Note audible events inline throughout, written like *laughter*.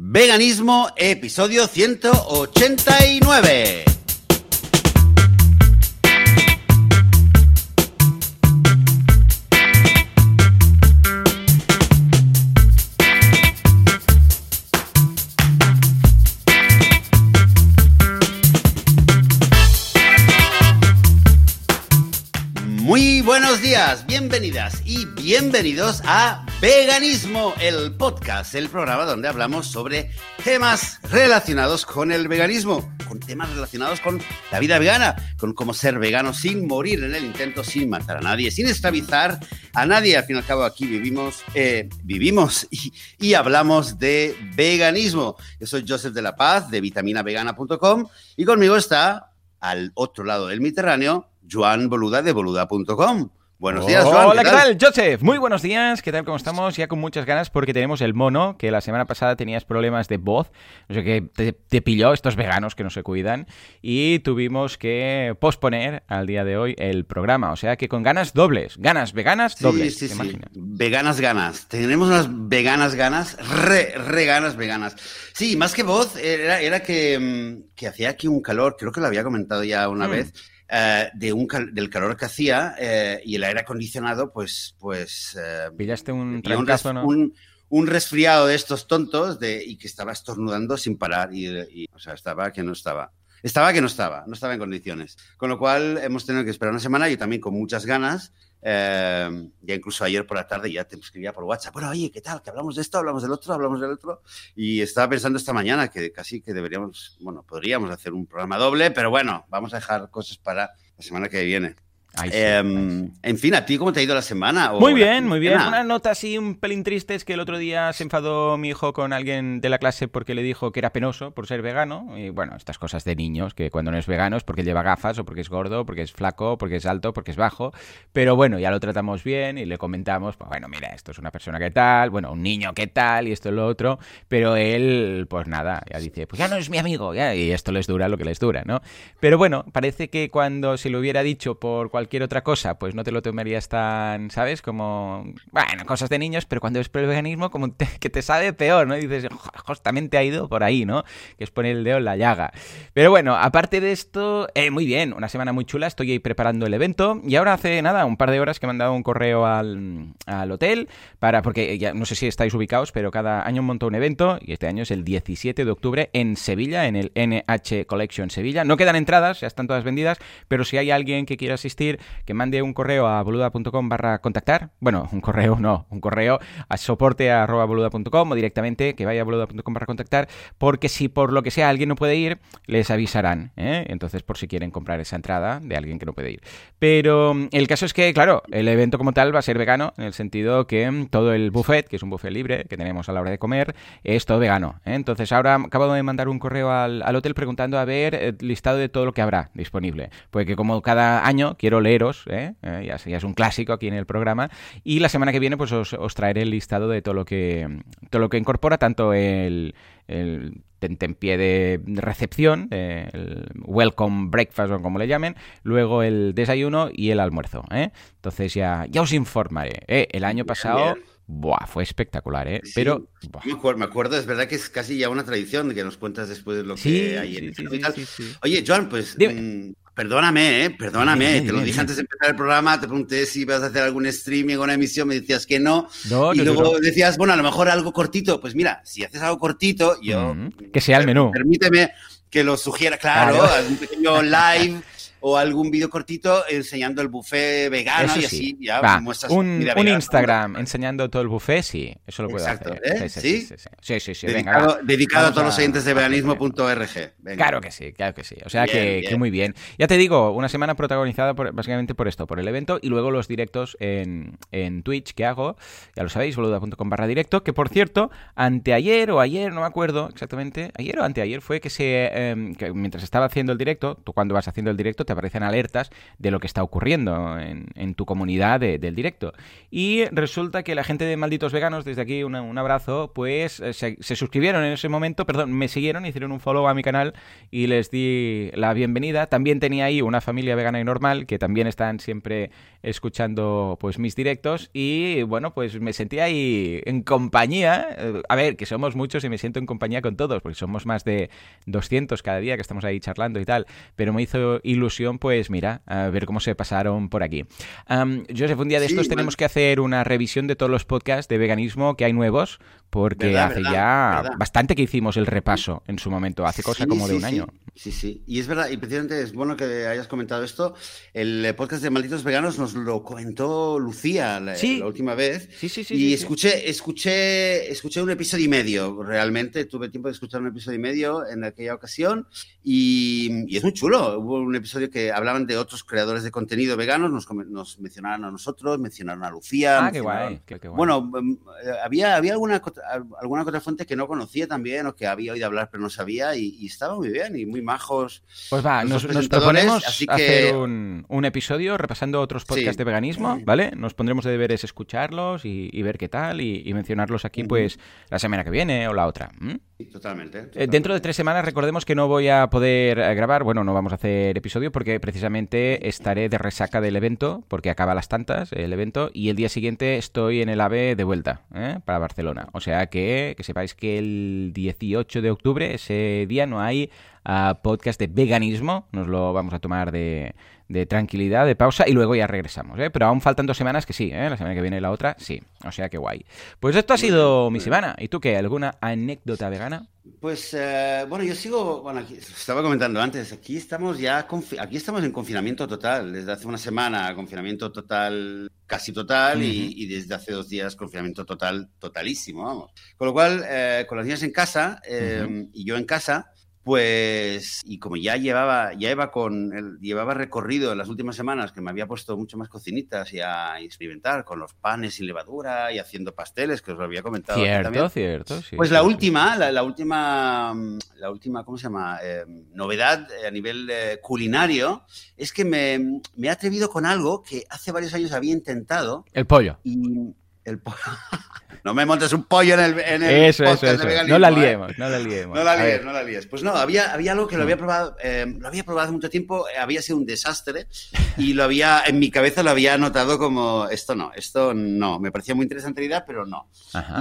Veganismo, episodio 189. Muy buenos días, bienvenidas y bienvenidos a Veganismo, el podcast, el programa donde hablamos sobre temas relacionados con el veganismo, con temas relacionados con la vida vegana, con cómo ser vegano sin morir en el intento, sin matar a nadie, sin esclavizar a nadie. Al fin y al cabo aquí vivimos, eh, vivimos *laughs* y, hablamos de veganismo. Yo soy Joseph de la Paz de vitaminavegana.com y conmigo está al otro lado del Mediterráneo Joan Boluda de boluda.com. Buenos días, Joan. Hola, ¿qué tal? Joseph? Muy buenos días. ¿Qué tal? ¿Cómo estamos? Ya con muchas ganas porque tenemos el mono, que la semana pasada tenías problemas de voz. No sé qué te, te pilló estos veganos que no se cuidan. Y tuvimos que posponer al día de hoy el programa. O sea que con ganas dobles. Ganas veganas dobles. Sí, sí, ¿te sí. Veganas ganas. Tenemos unas veganas ganas, re, re ganas veganas. Sí, más que voz, era, era que, mm, que hacía aquí un calor, creo que lo había comentado ya una Mm. vez, eh, de un cal- del calor que hacía eh, y el aire acondicionado, pues, pues eh, Pillaste un un- un resfriado de estos tontos de, y que estaba estornudando sin parar. Y, y, o sea, estaba que no estaba. Estaba que no estaba, no estaba en condiciones. Con lo cual hemos tenido que esperar una semana, yo también con muchas ganas. eh, ya incluso ayer por la tarde ya te escribía por WhatsApp, bueno, oye, ¿qué tal? Que hablamos de esto, hablamos del otro, hablamos del otro. Y estaba pensando esta mañana que casi que deberíamos, bueno, podríamos hacer un programa doble, pero bueno, vamos a dejar cosas para la semana que viene. Ay, sí. Eh, en fin, ¿a ti cómo te ha ido la semana? Muy bien, muy bien. Una nota así un pelín triste es que el otro día se enfadó mi hijo con alguien de la clase porque le dijo que era penoso por ser vegano. Y bueno, estas cosas de niños, que cuando no es vegano es porque lleva gafas o porque es gordo, porque es flaco, porque es alto, porque es bajo. Pero bueno, ya lo tratamos bien y le comentamos, pues bueno, mira, esto es una persona que tal, bueno, un niño que tal y esto es lo otro. Pero él, pues nada, ya dice, pues ya no es mi amigo, ya, y esto les dura lo que les dura, ¿no? Pero bueno, parece que cuando se lo hubiera dicho por cualquier otra cosa, pues no te lo tomarías tan, ¿sabes? Como, bueno, cosas de niños, pero cuando es por el veganismo, como te- *laughs* que te sabe peor, ¿no? Dices, "Jo, justamente ha ido por ahí, ¿no? Que es poner el dedo en la llaga. Pero bueno, aparte de esto, eh, muy bien, una semana muy chula, estoy ahí preparando el evento y ahora hace nada, un par de horas que me han dado un correo al, al hotel para, porque ya no sé si estáis ubicados, pero cada año monto un evento y este año es el 17 de octubre en Sevilla, en el NH Collection Sevilla. No quedan entradas, ya están todas vendidas, pero si hay alguien que quiera asistir, que mande un correo a boluda.com barra contactar. Bueno, un correo no, un correo a soporte boluda.com o directamente que vaya a boluda.com barra contactar, porque si por lo que sea alguien no puede ir, les avisarán. ¿eh? Entonces, por si quieren comprar esa entrada de alguien que no puede ir. Pero mm, el caso es que, claro, el evento como tal va a ser vegano, en el sentido que mm, todo el buffet, que es un buffet libre que tenemos a la hora de comer, es todo vegano. ¿eh? Entonces, ahora acabo de mandar un correo al, al hotel preguntando a ver el listado de todo lo que habrá disponible. Porque como cada año quiero leeros, ¿eh? Eh, ya, es- ya es un clásico aquí en el programa, y la semana que viene pues os, os traeré el listado de todo lo que, todo lo que incorpora, tanto el, el tentempié de recepción, eh, el welcome breakfast o como le llamen, luego el desayuno y el almuerzo. ¿eh? Entonces ya, ya os informaré. ¿eh? El año pasado buah, fue espectacular, ¿eh? Sí, pero... buah. Me acuerdo, me acuerdo, es verdad que es casi ya una tradición de que nos cuentas después lo que hay en sí, el y tal. Oye, Joan, pues Dime. Perdóname, ¿eh? perdóname. Te lo dije antes de empezar el programa, te pregunté si ibas a hacer algún streaming o una emisión, me decías que no. No, y no, luego no. decías, bueno, a lo mejor algo cortito. Pues mira, si haces algo cortito, yo. Mm, que sea el menú. Permíteme que lo sugiera, claro, Claro. algún pequeño live o algún vídeo cortito enseñando el buffet vegano Eso y sí. así ya Va, muestras un, un vegana. Instagram enseñando todo el buffet, sí, eso lo puedo Exacto, hacer. ¿eh? Sí, ¿Sí? sí, sí, sí, sí, venga, Dedicado, a todos los oyentes de veganismo.org. Claro que sí, claro que sí. O sea Bien, que, bien. que muy bien. Ya te digo, una semana protagonizada por- básicamente por esto, por el evento y luego los directos en, en Twitch que hago, ya lo sabéis, boluda.com barra directo, que por cierto, anteayer o ayer, no me acuerdo exactamente, ayer o anteayer fue que se, eh, que mientras estaba haciendo el directo, tú cuando vas haciendo el directo te aparecen alertas de lo que está ocurriendo en, tu comunidad del directo. Y resulta que la gente de Malditos Veganos, desde aquí un abrazo, pues eh, se, suscribieron en ese momento, perdón, me siguieron, hicieron un follow a mi canal y les di la bienvenida. También tenía ahí una familia vegana y normal que también están siempre escuchando pues mis directos y bueno, pues me sentí ahí en compañía. Eh, a ver, que somos muchos y me siento en compañía con todos, porque somos más de 200 cada día que estamos ahí charlando y tal, pero me hizo ilusión pues mira, a ver cómo se pasaron por aquí. Um, Joseph, un día de estos tenemos que hacer una revisión de todos los podcasts de veganismo que hay nuevos, porque hace ya bastante que hicimos el repaso en su momento, hace cosa como de un año. Sí, sí, y es verdad, y precisamente es bueno que hayas comentado esto. El podcast de Malditos Veganos nos lo comentó Lucía la, última vez. Sí, sí, sí. Y escuché, escuché, escuché un episodio y medio, realmente. Tuve tiempo de escuchar un episodio y medio en aquella ocasión y, es muy chulo. Hubo un episodio que hablaban de otros creadores de contenido veganos, nos, nos mencionaron a nosotros, mencionaron a Lucía. Ah, qué guay, Bueno, em, eh, había, había alguna, alguna otra fuente que no conocía también o que había oído hablar pero no sabía y, estaba muy bien y muy majos. Pues va, nos, proponemos hacer un, un, episodio repasando otros podcasts de veganismo, ¿vale? Nos pondremos de deberes escucharlos y, ver qué tal y, mencionarlos aquí pues la semana que viene o la otra. totalmente, eh, dentro de tres semanas recordemos que no voy a poder eh, grabar, bueno, no vamos a hacer episodio porque precisamente estaré de resaca del evento, porque acaba las tantas el evento, y el día siguiente estoy en el AVE de vuelta ¿eh? para Barcelona. O sea que, que sepáis que el 18 de octubre, ese día, no hay ah, podcast de veganismo, nos lo vamos a tomar de de tranquilidad, de pausa y luego ya regresamos. ¿eh? Pero aún faltan dos semanas que sí, ¿eh? la semana que viene la otra sí. O sea que guay. Pues esto ha sido mi semana. ¿Y tú qué? ¿Alguna anécdota vegana? Pues eh, bueno, yo sigo, bueno, aquí, estaba comentando antes, aquí estamos ya, aquí estamos en confinamiento total, desde hace una semana confinamiento total, casi total, y, desde hace dos días confinamiento total, totalísimo, vamos. Con lo cual, con las niñas en casa y yo en casa, pues, y como ya llevaba, ya iba con, el, llevaba recorrido en las últimas semanas, que me había puesto mucho más cocinitas y a experimentar con los panes sin levadura y haciendo pasteles, que os lo había comentado. Cierto, cierto. Sí, pues la última, la, última, la última, ¿cómo se llama? Eh, novedad a nivel eh, culinario es que me, me he atrevido con algo que hace varios años había intentado. El pollo. Y el pollo. *laughs* No me montes un pollo en el, en el eso, eso, eso. no la ¿eh? liemos, no la liemos. No la líes, no la líes. Pues no, había, había algo que lo había probado, eh, lo había probado hace mucho tiempo, eh, había sido un desastre y lo había, en mi cabeza lo había notado como, esto no, esto no. Me parecía muy interesante la idea, pero no.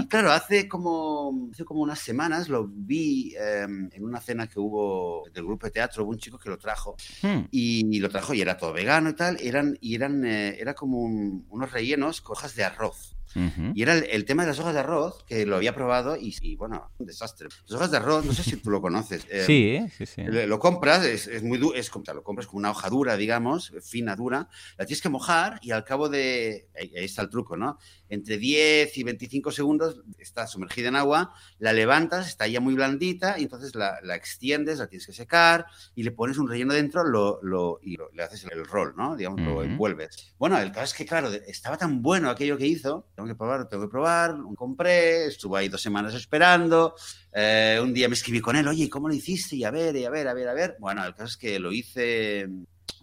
Y claro, hace como, hace como unas semanas lo vi em, en una cena que hubo del grupo de teatro, hubo un chico que lo trajo hmm. y, lo trajo y era todo vegano y tal, eran, y eran, era como unos rellenos con hojas de arroz. Y era el, tema de las hojas de arroz, que lo había probado y, bueno, un desastre. Las hojas de arroz, no sé si tú lo conoces. Eh, sí, sí, sí. Lo compras, es, es muy es, lo compras con una hoja dura, digamos, fina, dura, la tienes que mojar y al cabo de, ahí, está el truco, ¿no? Entre 10 y 25 segundos está sumergida en agua, la levantas, está ya muy blandita y entonces la, la extiendes, la tienes que secar y le pones un relleno dentro lo, lo, y le haces el rol, ¿no? Digamos, lo envuelves. Bueno, el caso es que, claro, estaba tan bueno aquello que hizo, tengo que probar, tengo que probar, lo compré, estuve ahí dos semanas esperando, eh, un día me escribí con él, oye, ¿cómo lo hiciste? Y a ver, y a ver, a ver, a ver. Bueno, el caso es que lo hice,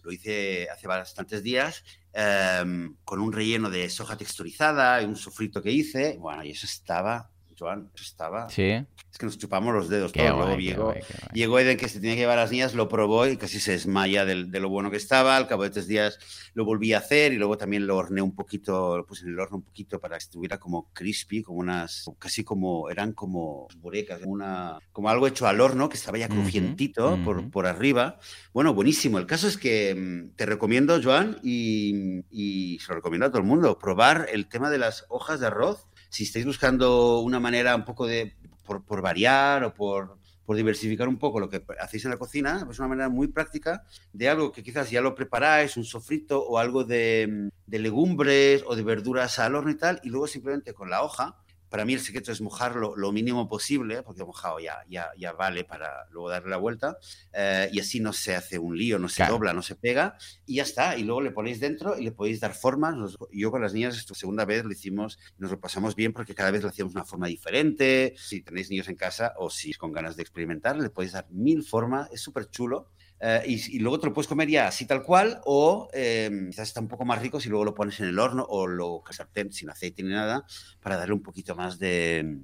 lo hice hace bastantes días em, con un relleno de soja texturizada y un sofrito que hice. Bueno, y eso estaba, Joan, eso estaba. Sí. Es que nos chupamos los dedos. Todo. llegó, llegó, Eden, que se tenía que llevar a las niñas, lo probó y casi se desmaya de, lo bueno que estaba. Al cabo de tres días lo volví a hacer y luego también lo horneé un poquito, lo puse en el horno un poquito para que estuviera como crispy, como unas, casi como, eran como burecas, una, como algo hecho al horno que estaba ya crujientito por, por arriba. Bueno, buenísimo. El caso es que mm, te recomiendo, Joan, y, y se lo recomiendo a todo el mundo, probar el tema de las hojas de arroz si estáis buscando una manera un poco de por, variar o por, diversificar un poco lo que hacéis en la cocina, es una manera muy práctica de algo que quizás ya lo preparáis, un sofrito o algo de, de legumbres o de verduras al horno y tal, y luego simplemente con la hoja para mí el secreto es mojarlo lo mínimo posible, porque mojado ya, ya, ya vale para luego darle la vuelta, eh, y así no se hace un lío, no se dobla, no se pega, y ya está. Y luego le ponéis dentro y le podéis dar formas. Yo con las niñas, esta segunda vez lo hicimos, nos lo pasamos bien porque cada vez le hacíamos una forma diferente. Si tenéis niños en casa o si con ganas de experimentar, le podéis dar mil formas, es súper chulo. Eh, y, luego te lo puedes comer ya así tal cual, o eh, quizás está un poco más rico si luego lo pones en el horno o lo sartén sin aceite ni nada, para darle un poquito más de,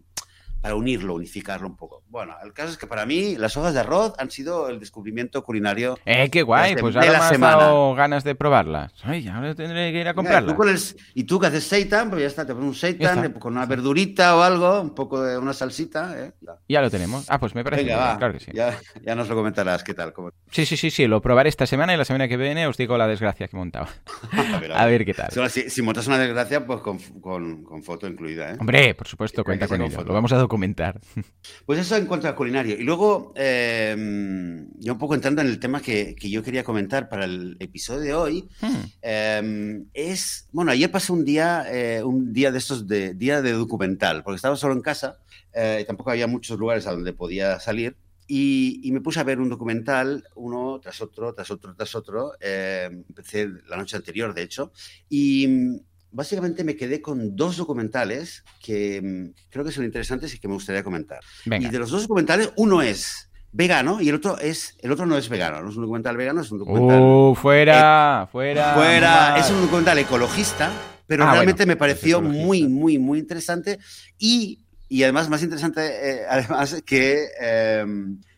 para unirlo, unificarlo un poco. Bueno, el caso es que para mí las hojas de arroz han sido el descubrimiento culinario. ¡Eh, qué guay! de, pues ahora me has semana. dado ganas de probarlas. Ay, ahora tendré que ir a Mira, comprarlas. tú con el- y tú que haces seitan, pues ya está, te pones un seitan con una verdurita o algo, un poco de una salsita. ¿eh? Ya. Ya lo tenemos. Ah, pues me parece Venga, bien, claro que sí. ya, ya nos lo comentarás, ¿qué tal? ¿Cómo- Sí, sí, sí, sí, lo probaré esta semana y la semana que viene os digo la desgracia que he montado. *laughs* A ver, A ver qué tal. Si, si montas una desgracia, pues con, con- con foto incluida, ¿eh? Hombre, por supuesto, cuenta con ello. foto. Lo vamos a documentar. *laughs* Pues eso en cuanto al culinario. Y luego, eh, ya un poco entrando en el tema que, que yo quería comentar para el episodio de hoy, Hmm. eh, es, bueno, ayer pasé un día, eh, un día de estos de día de documental, porque estaba solo en casa, eh, y tampoco había muchos lugares a donde podía salir. Y, y me puse a ver un documental, uno tras otro, tras otro, tras otro. eh, empecé la noche anterior, de hecho, y básicamente me quedé con dos documentales que mm, creo que son interesantes y que me gustaría comentar. Venga. Y de los dos documentales, uno es vegano y el otro es el otro no es vegano, no es un documental vegano, es un documental ¡Uh, fuera! ¡Fuera! fuera, mal. es un documental ecologista, pero Ah, realmente bueno, me pareció muy, muy, muy interesante y, y además más interesante, eh, *laughs* además que, eh,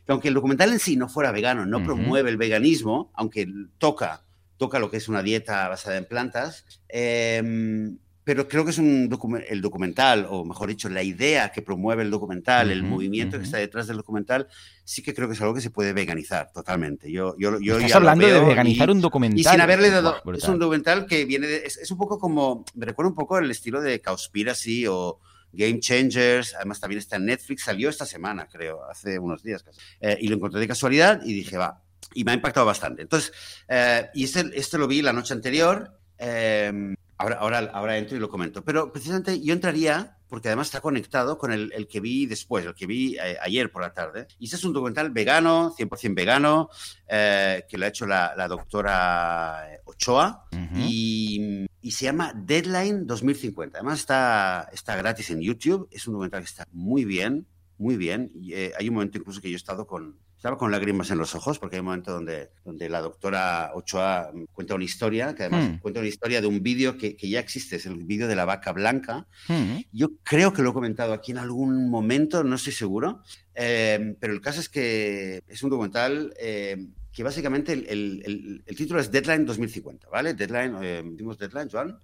que aunque el documental en sí no fuera vegano, no promueve el veganismo, aunque toca, toca lo que es una dieta basada en plantas, eh, pero creo que es un docu- el documental, o mejor dicho, la idea que promueve el documental, el Ujú, movimiento que ujú. está detrás del documental, sí que creo que es algo que se puede veganizar totalmente. Yo, yo, yo Estás ya hablando de veganizar y- un documental. y sin haberle dado. Es brutal. un documental que viene de. Es, es un poco como. Me recuerda un poco el estilo de Cowspiracy o Game Changers. Además, también está en Netflix. Salió esta semana, creo, hace unos días casi. Eh, y lo encontré de casualidad y dije, va. Y me ha impactado bastante. Entonces, eh, y este, este lo vi la noche anterior. eh, ahora, ahora, ahora entro y lo comento. Pero precisamente yo entraría. Porque además está conectado con el, el que vi después, el que vi eh, ayer por la tarde. Y este es un documental vegano, 100% vegano, eh, que lo ha hecho la, la doctora eh, Ochoa Ujú. y, y se llama Deadline 2050. Además está, está gratis en YouTube, es un documental que está muy bien, muy bien. Y, eh, hay un momento incluso que yo he estado con, estaba con lágrimas en los ojos porque hay un momento donde, donde la doctora Ochoa mm, cuenta una historia, que además Hmm. cuenta una historia de un vídeo que, que ya existe, es el vídeo de la vaca blanca, Hmm. yo creo que lo he comentado aquí en algún momento, no estoy seguro, eh, pero el caso es que es un documental eh, que básicamente el, el- el- el título es Deadline 2050, ¿vale? Deadline, eh, ¿dimos Deadline, Joan?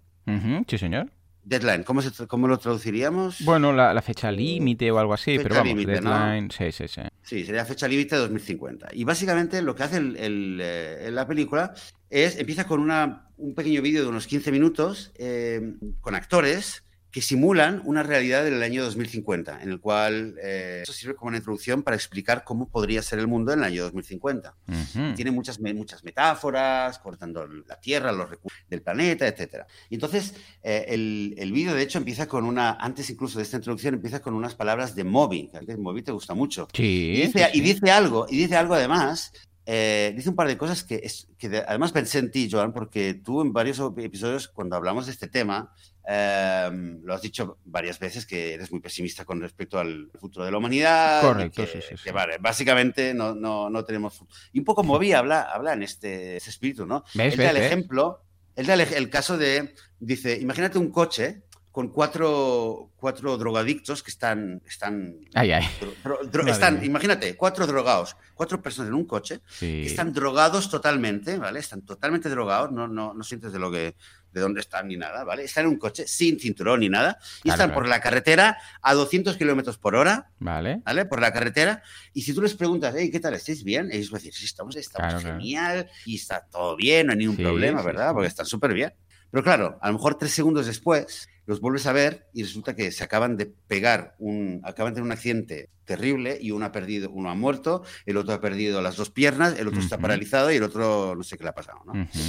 Sí, señor. Deadline, ¿cómo, se tra- cómo lo traduciríamos? Bueno, la, la fecha límite o algo así, Fecha pero vamos, límite, ¿no? deadline, sí, sí, sí. Sí, sería fecha límite 2050. Y básicamente lo que hace el- el, eh, la película es, empieza con una, un pequeño vídeo de unos 15 minutos eh, con actores que simulan una realidad del año 2050, en el cual eh, eso sirve como una introducción para explicar cómo podría ser el mundo en el año 2050. Ujú. Tiene muchas, muchas metáforas, cortando la Tierra, los recursos del planeta, etc. Y entonces, eh, el, el vídeo, de hecho, empieza con una, antes incluso de esta introducción, empieza con unas palabras de Moby, que a Moby te gusta mucho. Sí, Y dice, sí, y sí. dice algo, y dice algo además, eh, dice un par de cosas que, es, que de- además pensé en ti, Joan, porque tú en varios episodios, cuando hablamos de este tema, eh, lo has dicho varias veces que eres muy pesimista con respecto al futuro de la humanidad. Correcto, que, sí, sí, sí. que, vale, básicamente no, no, no tenemos futuro. Y un poco Moby habla, habla en este, ese espíritu, ¿no? ¿Ves, Él da el ejemplo, él da el, el caso de, dice, imagínate un coche con cuatro, cuatro drogadictos que están, están Ay, ay. Dro- dro- están, imagínate, cuatro drogados, cuatro personas en un coche, que están drogados totalmente, ¿vale? Están totalmente drogados, no, no, no sientes de lo que, de dónde están ni nada, ¿vale? Están en un coche sin cinturón ni nada, y Claro, están claro. por la carretera a 200 kilómetros por hora, Vale. ¿vale? Por la carretera, y si tú les preguntas, hey, ¿qué tal? ¿Estáis bien? Ellos van a decir, sí, estamos, estamos Claro, genial, y está todo bien, no hay ningún Sí, problema, sí, ¿verdad? sí. Porque están súper bien. Pero claro, a lo mejor tres segundos después los vuelves a ver y resulta que se acaban de pegar, un, acaban de tener un accidente terrible y uno ha perdido, uno ha muerto, el otro ha perdido las dos piernas, el otro está Ujú. paralizado y el otro no sé qué le ha pasado, ¿no? Ujú.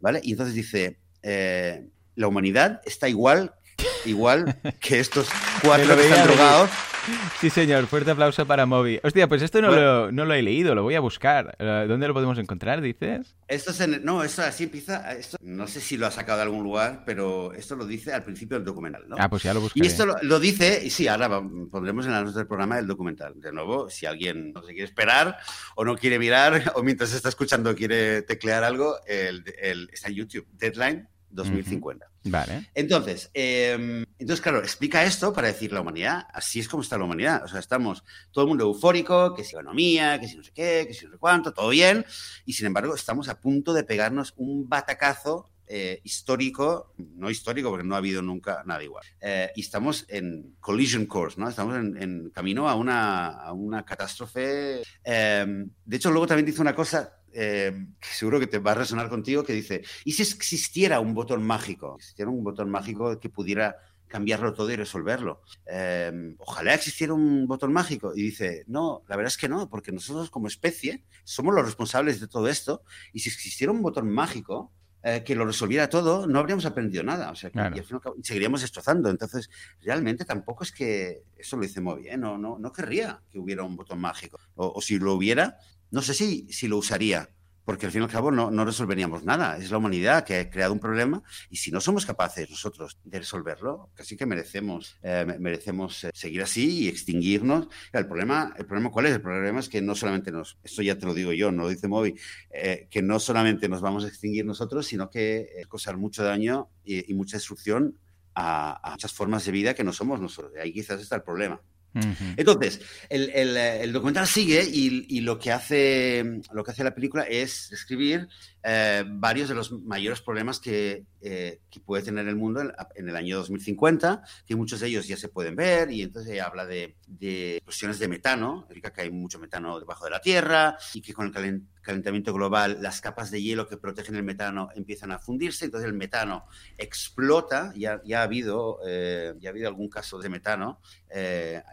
¿Vale? Y entonces dice, eh, la humanidad está igual, igual que estos *laughs* cuatro que están drogados, Sí, señor. Fuerte aplauso para Moby. Hostia, pues esto no, lo, no lo he leído, lo voy a buscar. Eh, ¿Dónde lo podemos encontrar, dices? Esto es en, no, esto así empieza. Esto, no sé si lo ha sacado de algún lugar, pero esto lo dice al principio del documental, ¿no? Ah, pues ya lo buscaré. Y esto lo, dice, y sí, ahora pondremos en la nota del programa el documental. De nuevo, si alguien no se quiere esperar o no quiere mirar *laughs* o mientras está escuchando quiere teclear algo, el, está en YouTube. Deadline 2050. Vale. Entonces, em, entonces, claro, explica esto para decir la humanidad, así es como está la humanidad. O sea, estamos todo el mundo eufórico, que si economía, que si no sé qué, que si no sé cuánto, todo bien, y sin embargo estamos a punto de pegarnos un batacazo eh, histórico, no histórico porque no ha habido nunca nada igual. Eh, y estamos en collision course, ¿no? Estamos en, camino a una, a una catástrofe. Em, de hecho, luego también dice una cosa eh, seguro que te va a resonar contigo, que dice, ¿y si existiera un botón mágico? Existiera un botón mágico que pudiera cambiarlo todo y resolverlo. Eh, ojalá existiera un botón mágico. Y dice, no, la verdad es que no, porque nosotros como especie somos los responsables de todo esto. Y si existiera un botón mágico eh, que lo resolviera todo, no habríamos aprendido nada. O sea, que, seguiríamos destrozando. Entonces, realmente tampoco es que eso lo dice muy bien. No, no, no querría que hubiera un botón mágico. o si lo hubiera, no sé si, si lo usaría, porque al fin y al cabo no, resolveríamos nada. Es la humanidad que ha creado un problema y si no somos capaces nosotros de resolverlo, casi que merecemos, eh, merecemos eh, seguir así y extinguirnos. El problema, ¿El problema cuál es? El problema es que no solamente nos, esto ya te lo digo yo, no lo dice Moby, eh, que no solamente nos vamos a extinguir nosotros, sino que causar mucho daño y, mucha destrucción a, a, muchas formas de vida que no somos nosotros. Ahí quizás está el problema. Entonces, el, documental sigue y, lo, que hace, lo que hace la película es describir eh, varios de los mayores problemas que, eh, puede tener el mundo en, el año 2050, que muchos de ellos ya se pueden ver, y entonces habla de, de explosiones de metano, que hay mucho metano debajo de la Tierra, y que con el calentamiento global las capas de hielo que protegen el metano empiezan a fundirse, entonces el metano explota, ya, ya, ha, habido, eh, ya ha habido algún caso de metano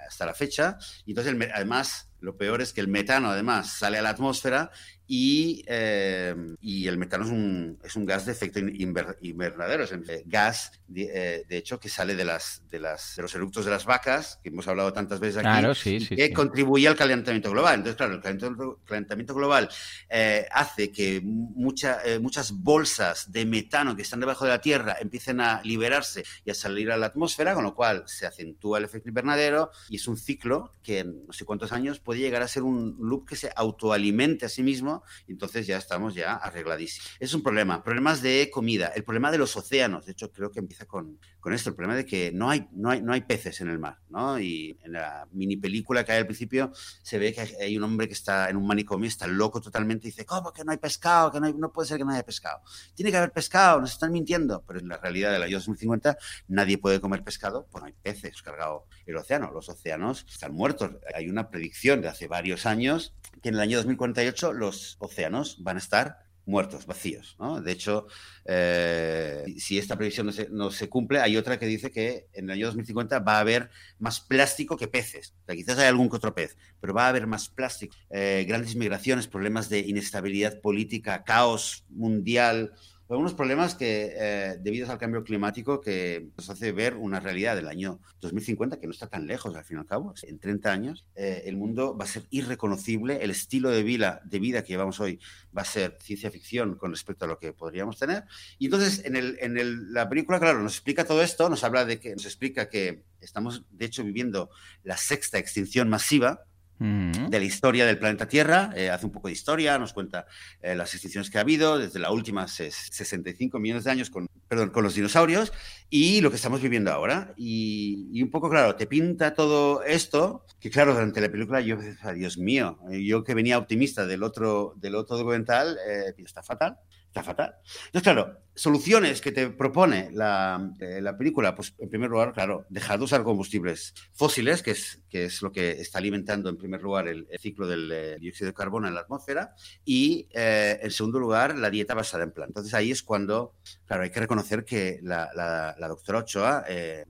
hasta la fecha, y entonces además lo peor es que el metano, además, sale a la atmósfera y, eh, y el metano es un, es un, gas de efecto invernadero, es un gas, de, eh, de, hecho, que sale de, las, de, las, de los eructos de las vacas, que hemos hablado tantas veces aquí, que contribuye al calentamiento global. Entonces, claro, el calentamiento, global eh, hace que mucha, muchas bolsas de metano que están debajo de la Tierra empiecen a liberarse y a salir a la atmósfera, con lo cual se acentúa el efecto invernadero y es un ciclo que en no sé cuántos años puede llegar a ser un loop que se autoalimente a sí mismo entonces ya estamos ya arregladísimos. Es un problema, problemas de comida, el problema de los océanos, de hecho creo que empieza con, con esto, el problema de que no hay, no, hay, no hay peces en el mar, ¿no? Y en la mini película que hay al principio se ve que hay un hombre que está en un manicomio, está loco totalmente y dice, ¿cómo que no hay pescado? Que no, no puede ser que no haya pescado. Tiene que haber pescado, nos están mintiendo, pero en la realidad de la 2050 nadie puede comer pescado, pues no hay peces cargado el océano, los océanos están muertos. Hay una predicción de hace varios años que en el año 2048 los océanos van a estar muertos, vacíos. De hecho, eh, si esta previsión no se, cumple, hay otra que dice que en el año 2050 va a haber más plástico que peces. quizás hay algún que otro pez, pero va a haber más plástico. Eh, grandes migraciones, problemas de inestabilidad política, caos mundial, algunos problemas que, eh, al cambio climático, que nos hace ver una realidad del año 2050 que no está tan lejos, al fin y al cabo. En 30 años, eh, el mundo va a ser irreconocible, el estilo de vida, de vida que llevamos hoy va a ser ciencia ficción con respecto a lo que podríamos tener. Y entonces, en, el, en el, la película, claro, nos explica todo esto, nos habla de que, nos explica que estamos, de hecho, viviendo la sexta extinción masiva, de la historia del planeta Tierra. Eh, hace un poco de historia, nos cuenta eh, las extinciones que ha habido desde la última 65 millones de años con, perdón, con los dinosaurios y lo que estamos viviendo ahora. Y, un poco, claro, te pinta todo esto, que claro, durante la película yo, Dios mío, yo que venía optimista del otro, del otro documental, eh, está fatal está fatal. Entonces, claro, soluciones que te propone la, eh, la, película, pues en primer lugar, claro, dejar de usar combustibles fósiles, que es, que es lo que está alimentando en primer lugar el, ciclo del eh, dióxido de carbono en la atmósfera, y eh, en segundo lugar, la dieta basada en plan. Entonces ahí es cuando, claro, hay que reconocer que la, la, doctora Ochoa,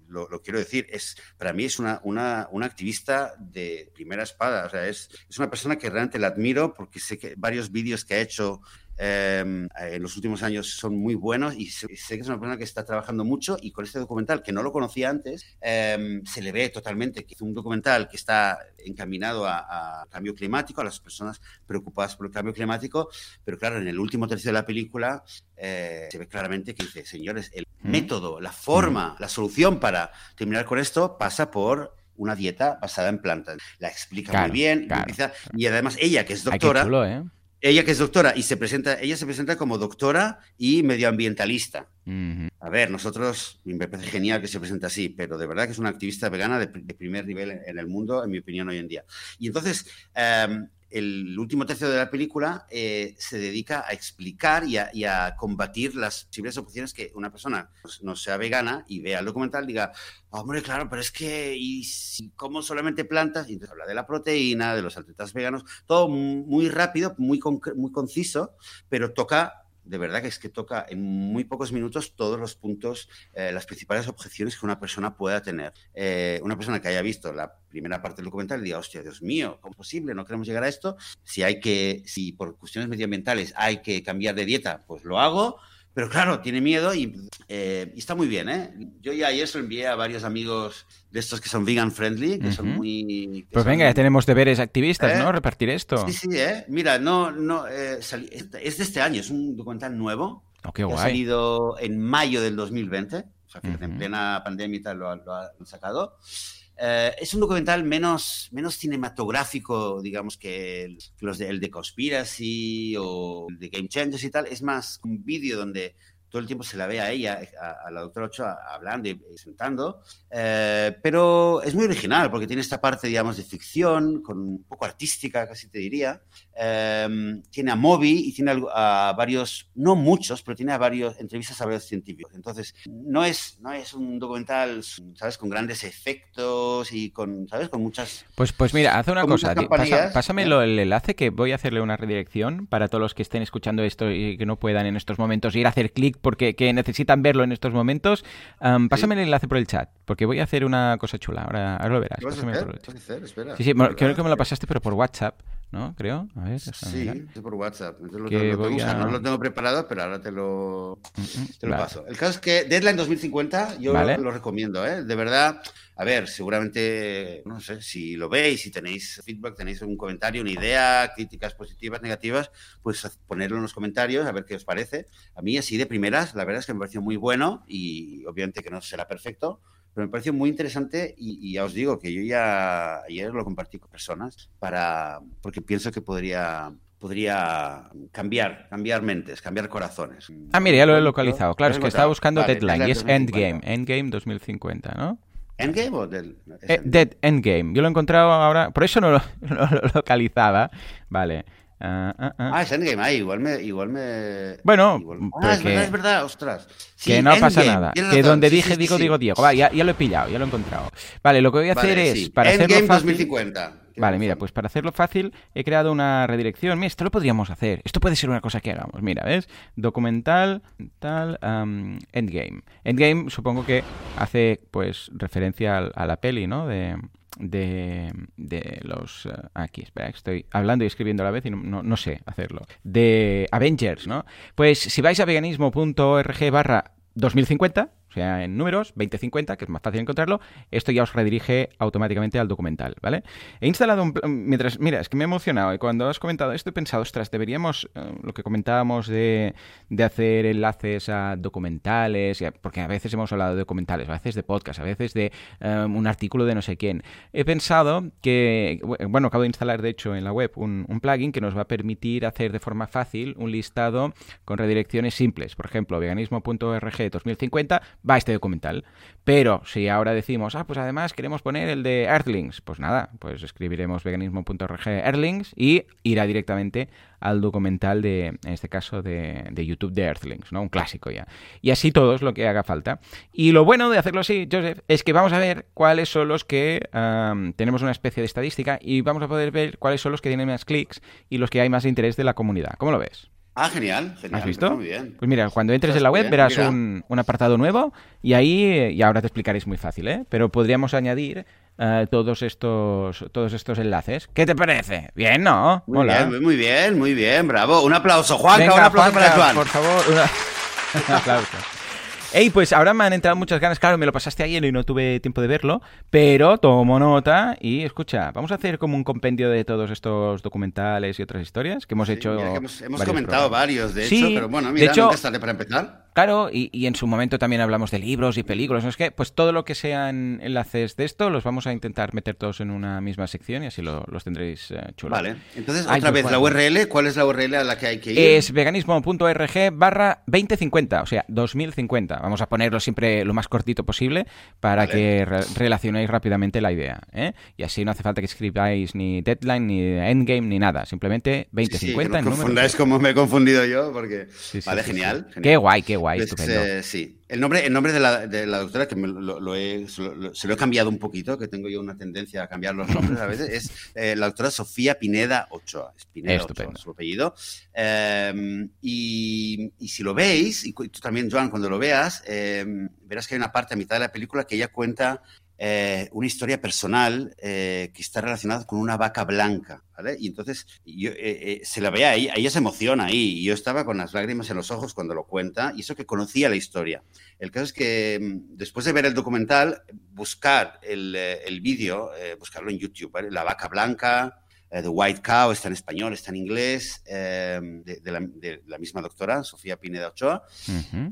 lo, lo, quiero decir, es para mí es una, una, una activista de primera espada, o sea, es, es una persona que realmente la admiro porque sé que varios vídeos que ha hecho em, en los últimos años son muy buenos y sé, que es una persona que está trabajando mucho y con este documental, que no lo conocía antes, em, se le ve totalmente que es un documental que está encaminado a, cambio climático, a las personas preocupadas por el cambio climático, pero claro, en el último tercio de la película eh, se ve claramente que dice, señores, el método, la forma, la solución para terminar con esto pasa por una dieta basada en plantas. La explica muy bien y, además ella, que es doctora, ¿eh? Ella que es doctora y se presenta, ella se presenta como doctora y medioambientalista. A ver, nosotros, me parece genial que se presente así, pero de verdad que es una activista vegana de, primer nivel en, el mundo, en mi opinión, hoy en día. Y entonces, em, el último tercio de la película eh, se dedica a explicar y a, combatir las posibles objeciones que una persona no sea vegana y vea el documental diga, hombre, claro, pero es que, ¿y si como solamente plantas? Y entonces habla de la proteína, de los atletas veganos, todo muy rápido, muy, muy conciso, pero toca de verdad que es que toca en muy pocos minutos todos los puntos, eh, las principales objeciones que una persona pueda tener. Eh, una persona que haya visto la primera parte del documental diga, hostia, Dios mío, ¿cómo es posible? No queremos llegar a esto. Si hay que, si por cuestiones medioambientales hay que cambiar de dieta, pues lo hago pero claro, tiene miedo eh, y, está muy bien, ¿eh? Yo ya ayer se lo envié a varios amigos de estos que son vegan friendly, que son muy... pues venga, ya tenemos deberes activistas, ¿no? ¿Eh? Repartir esto. Sí, sí, ¿eh? Mira, no, no, eh, es de este año, es un documental nuevo. Oh, qué guay. Ha salido en mayo del 2020, o sea, que en plena pandemia y lo, lo han sacado. Eh, es un documental menos, menos cinematográfico, digamos, que los de, el de Conspiracy o el de Game Changers y tal. Es más un vídeo donde todo el tiempo se la ve a ella, a, la doctora Ochoa, hablando y, sentando, eh, pero es muy original porque tiene esta parte, digamos, de ficción, con un poco artística, casi te diría. Eh, tiene a Moby y tiene a, varios, no muchos, pero tiene a varios entrevistas a varios científicos. Entonces, no es, no es un documental, ¿sabes?, con grandes efectos y con, ¿sabes?, con muchas... Pues, pues mira, haz una cosa, pásame ¿eh? el enlace que voy a hacerle una redirección para todos los que estén escuchando esto y que no puedan en estos momentos ir a hacer clic porque que necesitan verlo en estos momentos, pásame el enlace por el chat, porque voy a hacer una cosa chula. Ahora, ahora lo verás. Sí, sí, creo que me lo pasaste, pero por WhatsApp. ¿No? Creo. A ver, sí, es por WhatsApp. Lo, no lo tengo preparado, pero ahora te lo, mm, mm, te lo paso. El caso es que Deadline 2050 yo lo recomiendo, ¿eh? De verdad, a ver, seguramente, no sé, si lo veis, si tenéis feedback, tenéis un comentario, una idea, críticas positivas, negativas, pues ponerlo en los comentarios, a ver qué os parece. A mí, así de primeras, la verdad es que me pareció muy bueno y obviamente que no será perfecto, pero me pareció muy interesante y, ya os digo que yo ya ayer lo compartí con personas para porque pienso que podría podría cambiar, cambiar mentes, cambiar corazones. Ah, mira, ya lo he localizado. Claro, es que estaba buscando Deadline y es Endgame, Endgame 2050, ¿no? ¿Endgame o del...? Eh, Dead Endgame. Yo lo he encontrado ahora... Por eso no lo, *laughs* no lo localizaba. Vale. Ah, ah, ah. ah, es Endgame, ah, igual me... Igual me bueno, Ah, es verdad, es verdad, ostras. que no pasa nada. Que donde dije, digo, digo, Diego. Va, ya, ya, lo he pillado, ya lo he encontrado. Vale, lo que voy a hacer es... Para Endgame hacerlo fácil, 2050. Vale, mira, pues para hacerlo fácil he creado una redirección. Mira, esto lo podríamos hacer. Esto puede ser una cosa que hagamos. Mira, ¿ves? Documental, tal, Endgame. Endgame supongo que hace pues referencia a, a la peli, ¿no? De, de, de los... Eh, aquí, espera, estoy hablando y escribiendo a la vez y no, no, sé hacerlo. De Avengers, ¿no? Pues si vais a veganismo.org barra 2050, o sea, en números, 2050, que es más fácil encontrarlo, esto ya os redirige automáticamente al documental, ¿vale? He instalado un... Mientras, mira, es que me he emocionado y cuando has comentado esto he pensado, ostras, deberíamos, eh, lo que comentábamos de, de, hacer enlaces a documentales, porque a veces hemos hablado de documentales, a veces de podcast, a veces de eh, un artículo de no sé quién. He pensado que, bueno, acabo de instalar de hecho en la web un, un plugin que nos va a permitir hacer de forma fácil un listado con redirecciones simples. Por ejemplo, veganismo.org 2050 va este documental. Pero si ahora decimos, ah, pues además queremos poner el de Earthlings, pues nada, pues escribiremos veganismo.org Earthlings y irá directamente al documental de, en este caso, de, YouTube de Earthlings, ¿no? Un clásico ya. Y así todo es lo que haga falta. Y lo bueno de hacerlo así, Joseph, es que vamos a ver cuáles son los que tenemos una especie de estadística y vamos a poder ver cuáles son los que tienen más clics y los que hay más interés de la comunidad. ¿Cómo lo ves? Ah, genial, genial. ¿Has visto? Muy bien. Pues mira, cuando entres en la web verás un, apartado nuevo y ahí, y ahora te explicaré, es muy fácil, ¿eh? Pero podríamos añadir eh, todos estos todos estos enlaces. ¿Qué te parece? Bien, ¿no? Muy bien, muy bien, muy bien, bravo. Un aplauso, Juanca, un aplauso para Juan. Por favor, un *laughs* aplauso. Ey, pues ahora me han entrado muchas ganas. Claro, me lo pasaste ayer y no tuve tiempo de verlo, pero tomo nota y escucha, vamos a hacer como un compendio de todos estos documentales y otras historias que hemos hecho. hemos, comentado varios, de hecho, pero bueno, mira, de hecho, nunca para empezar. Claro, y, en su momento también hablamos de libros y películas, ¿no es que? Pues todo lo que sean enlaces de esto los vamos a intentar meter todos en una misma sección y así los tendréis eh, chulos. Vale, entonces otra vez, la URL, ¿cuál es la URL a la que hay que ir? Es veganismo.org barra 2050, o sea, 2050. Vamos a ponerlo siempre lo más cortito posible para que relacionéis rápidamente la idea. ¿eh? Y así no hace falta que escribáis ni deadline, ni endgame, ni nada. Simplemente 2050. Sí, no confundáis como me he confundido yo, porque... vale, genial, Qué guay, qué guay. Pues, eh, sí, el nombre, el nombre de, la, de la doctora, que lo, he, se lo he cambiado un poquito, que tengo yo una tendencia a cambiar los nombres a veces, es eh, la doctora Sofía Pineda Ochoa. Es Pineda Ochoa, su apellido. Em, y, y, si lo veis, y tú también, Joan, cuando lo veas, em, verás que hay una parte a mitad de la película que ella cuenta eh, una historia personal eh, que está relacionada con una vaca blanca, ¿vale? Y entonces yo, eh, se la ve ahí, ella se emociona ahí, y yo estaba con las lágrimas en los ojos cuando lo cuenta, y eso que conocía la historia. El caso es que mm, después de ver el documental, buscar el, el vídeo, buscarlo en YouTube, ¿vale? La vaca blanca, The White Cow está en español, está en inglés, de, la, misma doctora, Sofía Pineda Ochoa,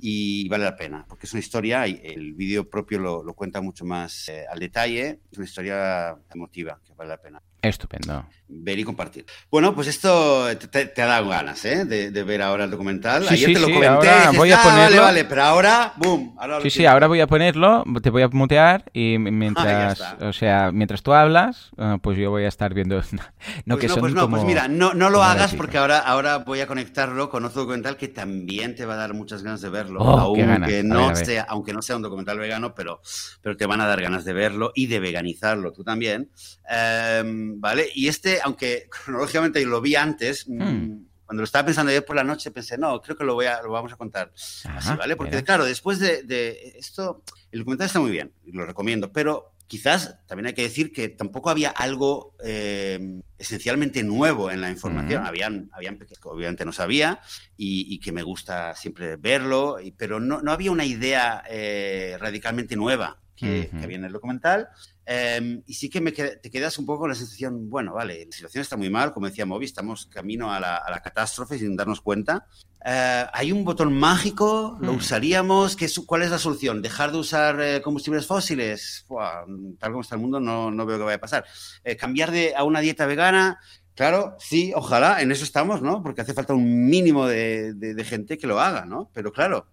y vale la pena, porque es una historia, y el vídeo propio lo, lo, cuenta mucho más al detalle, es una historia emotiva que vale la pena. Estupendo. Ver y compartir. Bueno, pues esto te, ha dado ganas, ¿eh? De, ver ahora el documental. Sí, Ayer sí, te lo sí, comenté. Ahora voy a ponerlo. Vale, vale, pero ahora, boom. Ahora sí, sí, ahora voy a ponerlo, te voy a mutear y *laughs* mientras, o sea, mientras tú hablas, eh, pues yo voy a estar viendo. *laughs* no, pues que no, son pues no, como, pues mira, no, no lo hagas porque ahora, ahora voy a conectarlo con otro documental que también te va a dar muchas ganas de verlo. Oh, aunque, no Sea, aunque no sea un documental vegano, pero, pero te van a dar ganas de verlo y de veganizarlo tú también. Em, ¿Vale? Y este, aunque cronológicamente lo vi antes, mm, hmm. cuando lo estaba pensando ayer por la noche, pensé, no, creo que lo, voy a, lo vamos a contar así, ¿vale? Porque, claro, después de, esto, el documental está muy bien, y lo recomiendo, pero quizás también hay que decir que tampoco había algo eh, esencialmente nuevo en la información. Habían, habían que obviamente no sabía y, que me gusta siempre verlo, pero no, no había una idea eh, radicalmente nueva que, había en el documental. Em, y sí que me te quedas un poco con la sensación, bueno, vale, la situación está muy mal, como decía Moby, estamos camino a la, a la catástrofe sin darnos cuenta. Eh, ¿Hay un botón mágico? ¿Lo hmm. usaríamos? ¿Qué, ¿Cuál es la solución? ¿Dejar de usar eh, combustibles fósiles? tal como está el mundo, no, no veo que vaya a pasar. Eh, ¿Cambiar de, a una dieta vegana? Claro, sí, ojalá, en eso estamos, ¿no? Porque hace falta un mínimo de, de, gente que lo haga, ¿no? Pero claro,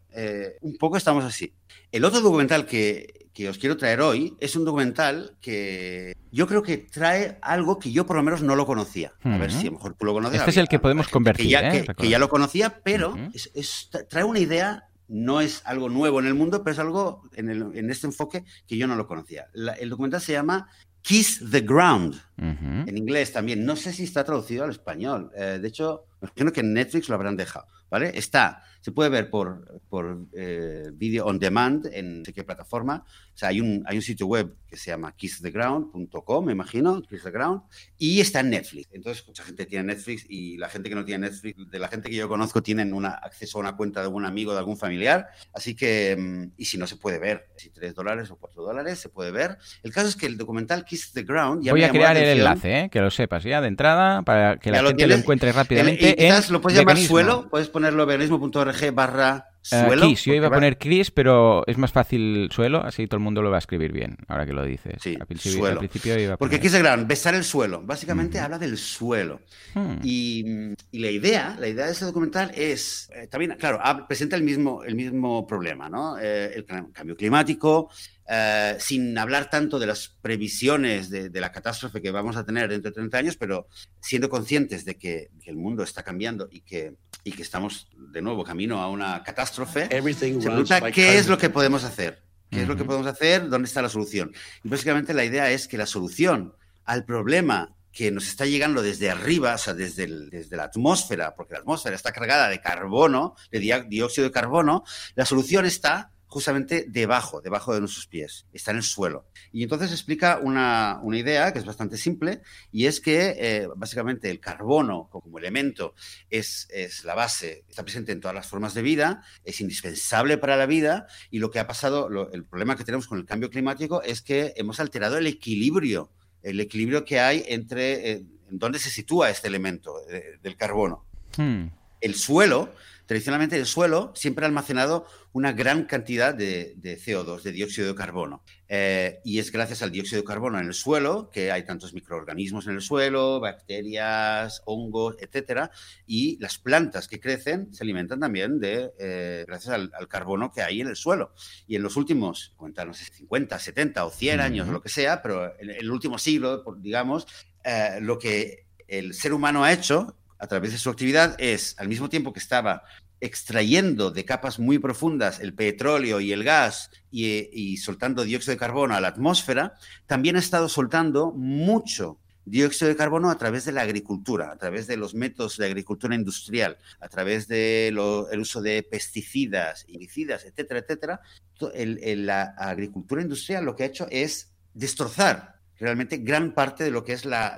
un poco estamos así. El otro documental que, que os quiero traer hoy es un documental que yo creo que trae algo que yo por lo menos no lo conocía. A ver si a lo mejor tú lo conoces. Este es el que podemos convertir. Que ya, ¿eh? que, ya lo conocía, pero es, trae una idea, no es algo nuevo en el mundo, pero es algo en, el, en este enfoque que yo no lo conocía. el documental se llama Kiss the Ground, en inglés también. No sé si está traducido al español. Eh, de hecho, creo que en Netflix lo habrán dejado. ¿vale? Está, se puede ver por, por eh, video on demand en no qué plataforma. O sea, hay un, hay un sitio web que se llama kisstheground.com, me imagino, Kiss the Ground, y está en Netflix. Entonces, mucha gente tiene Netflix y la gente que no tiene Netflix, de la gente que yo conozco, tienen una, acceso a una cuenta de algún amigo, de algún familiar. Así que, mm, y si no se puede ver, si 3 dólares o 4 dólares, se puede ver. El caso es que el documental Kiss the Ground ya Voy a crear el enlace, ¿eh? que lo sepas ya de entrada, para que la gente lo, encuentre rápidamente. quizás lo puedes llamar suelo, puedes ponerlo veganismo.org barra suelo. yo iba a poner Chris, pero es más fácil suelo, así todo el mundo lo va a escribir bien, ahora que lo dices. Sí, al principio, suelo. iba a Porque Kiss the Ground, besar el suelo, básicamente habla del suelo. Hmm. Y, la idea, la idea de ese documental es, eh, también, claro, presenta el mismo, el mismo problema, ¿no? Eh, el cambio climático, eh, sin hablar tanto de las previsiones de, la catástrofe que vamos a tener dentro de 30 años, pero siendo conscientes de que, el mundo está cambiando y que, y que estamos de nuevo camino a una catástrofe, se pregunta qué es lo que podemos hacer. ¿Qué es lo que podemos hacer? ¿Dónde está la solución? Y básicamente la idea es que la solución al problema que nos está llegando desde arriba, o sea, desde, desde la atmósfera, porque la atmósfera está cargada de carbono, de dióxido de carbono, la solución está justamente debajo, debajo de nuestros pies, está en el suelo. Y entonces explica una, una idea que es bastante simple y es que eh, básicamente el carbono como elemento es, es la base, está presente en todas las formas de vida, es indispensable para la vida y lo que ha pasado, el problema que tenemos con el cambio climático es que hemos alterado el equilibrio, el equilibrio que hay entre eh, en dónde se sitúa este elemento eh, del carbono. Hmm. El suelo tradicionalmente el suelo siempre ha almacenado una gran cantidad de, CO2, de dióxido de carbono. Eh, y es gracias al dióxido de carbono en el suelo que hay tantos microorganismos en el suelo, bacterias, hongos, etcétera. Y las plantas que crecen se alimentan también de, eh, gracias al, carbono que hay en el suelo. Y en los últimos, no sé, 50, 70 o 100 años, lo que sea, pero en el último siglo, digamos, eh, lo que el ser humano ha hecho a través de su actividad es, al mismo tiempo que estaba extrayendo de capas muy profundas el petróleo y el gas y, soltando dióxido de carbono a la atmósfera, también ha estado soltando mucho dióxido de carbono a través de la agricultura, a través de los métodos de agricultura industrial, a través del uso de pesticidas, herbicidas, etcétera, etcétera. la agricultura industrial lo que ha hecho es destrozar realmente gran parte de lo que es la,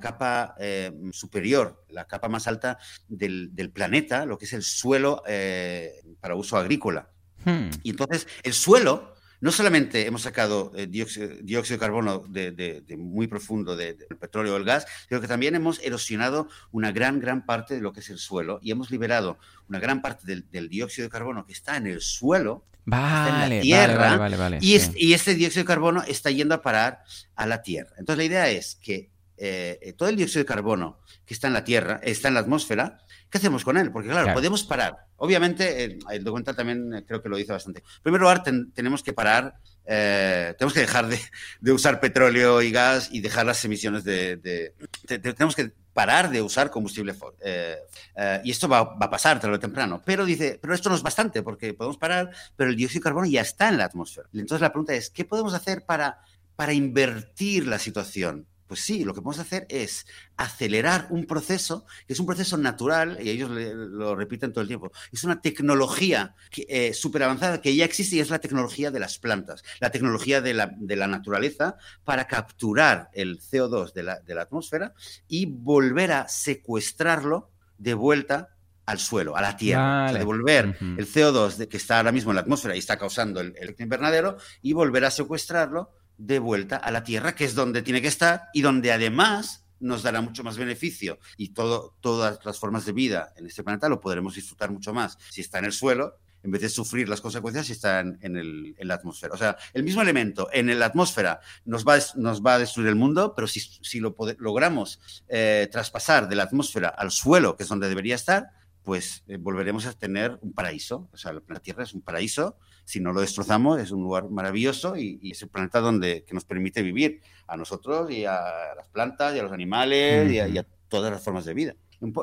capa eh, superior, la capa más alta del, planeta, lo que es el suelo eh, para uso agrícola. Hmm. Y entonces el suelo, no solamente hemos sacado eh, dióxido, de carbono de, muy profundo del petróleo o el gas, sino que también hemos erosionado una gran, gran parte de lo que es el suelo y hemos liberado una gran parte del dióxido de carbono que está en el suelo Vale, la tierra, vale, vale, y, este dióxido de carbono está yendo a parar a la tierra. Entonces la idea es que eh, todo el dióxido de carbono que está en la tierra, está en la atmósfera, ¿qué hacemos con él? Porque claro, podemos parar. Obviamente, el documental también eh, creo que lo dice bastante. En primer lugar, tenemos que parar, eh, tenemos que dejar de, usar petróleo y gas y dejar las emisiones de... tenemos que parar de usar combustible eh, eh, y esto va, a pasar tarde o temprano. Pero dice, pero esto no es bastante porque podemos parar, pero el dióxido de carbono ya está en la atmósfera. Entonces la pregunta es, ¿qué podemos hacer para, para invertir la situación? Pues sí, lo que podemos hacer es acelerar un proceso, que es un proceso natural, y ellos lo repiten todo el tiempo. Es una tecnología eh, súper avanzada que ya existe y es la tecnología de las plantas, la tecnología de la, de la naturaleza para capturar el CO2 de la, de la atmósfera y volver a secuestrarlo de vuelta al suelo, a la tierra. devolver el CO2 que está ahora mismo en la atmósfera y está causando el, el invernadero y volver a secuestrarlo de vuelta a la Tierra, que es donde tiene que estar y donde además nos dará mucho más beneficio y todo, todas las formas de vida en este planeta lo podremos disfrutar mucho más si está en el suelo en vez de sufrir las consecuencias si está en, en la atmósfera. O sea, el mismo elemento en la atmósfera nos va, nos va a destruir el mundo, pero si, si lo logramos eh, traspasar de la atmósfera al suelo, que es donde debería estar, pues eh, volveremos a tener un paraíso. O sea, la Tierra es un paraíso. Si no lo destrozamos, es un lugar maravilloso y, es el planeta donde, que nos permite vivir a nosotros y a las plantas y a los animales y, a, todas las formas de vida.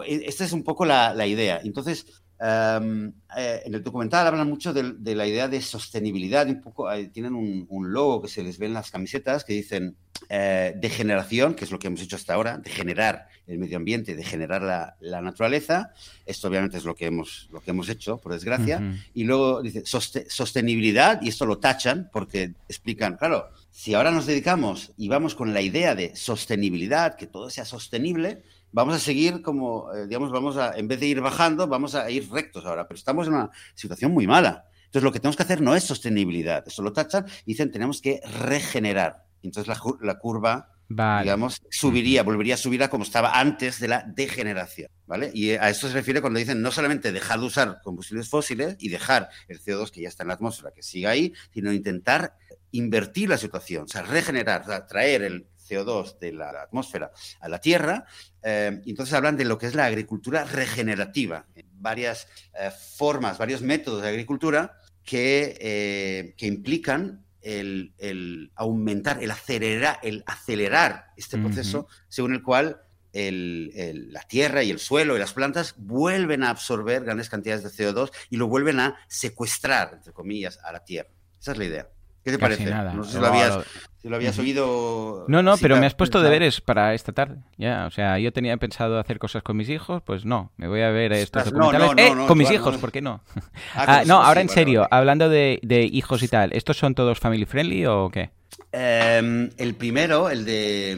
E, esta es un poco la, la idea. Entonces, em, eh, en el documental hablan mucho de, la idea de sostenibilidad. Un poco, eh, tienen un, un, logo que se les ve en las camisetas que dicen eh, de generación, que es lo que hemos hecho hasta ahora, de generar el medio ambiente, de generar la, naturaleza. Esto obviamente es lo que hemos, lo que hemos hecho, por desgracia. Y luego dice sostenibilidad, y esto lo tachan porque explican, claro, si ahora nos dedicamos y vamos con la idea de sostenibilidad, que todo sea sostenible, vamos a seguir como, eh, digamos, vamos a, en vez de ir bajando, vamos a ir rectos ahora, pero estamos en una situación muy mala. Entonces, lo que tenemos que hacer no es sostenibilidad, eso lo tachan y dicen tenemos que regenerar. Entonces la, curva, digamos, subiría, volvería a subir a como estaba antes de la degeneración, ¿vale? Y a esto se refiere cuando dicen no solamente dejar de usar combustibles fósiles y dejar el CO2 que ya está en la atmósfera, que siga ahí, sino intentar invertir la situación, o sea, regenerar, traer el CO2 de la, atmósfera a la Tierra. Eh, entonces hablan de lo que es la agricultura regenerativa, varias eh, formas, varios métodos de agricultura que, eh, que implican el, aumentar, el acelerar, el acelerar este proceso, según el cual la tierra y el suelo y las plantas vuelven a absorber grandes cantidades de CO2 y lo vuelven a secuestrar, entre comillas, a la tierra. Esa es la idea. ¿Qué te parece? Nada. No sé si lo habías, si lo habías oído. No, no, pero me has puesto deberes para esta tarde. Ya, o sea, yo tenía pensado hacer cosas con mis hijos, pues no, me voy a ver estos documentales. eh, con mis hijos, ¿por qué no? *laughs* Ah, no, ahora en serio, hablando de, hijos y tal, ¿estos son todos family friendly o qué? Em, el primero, el de,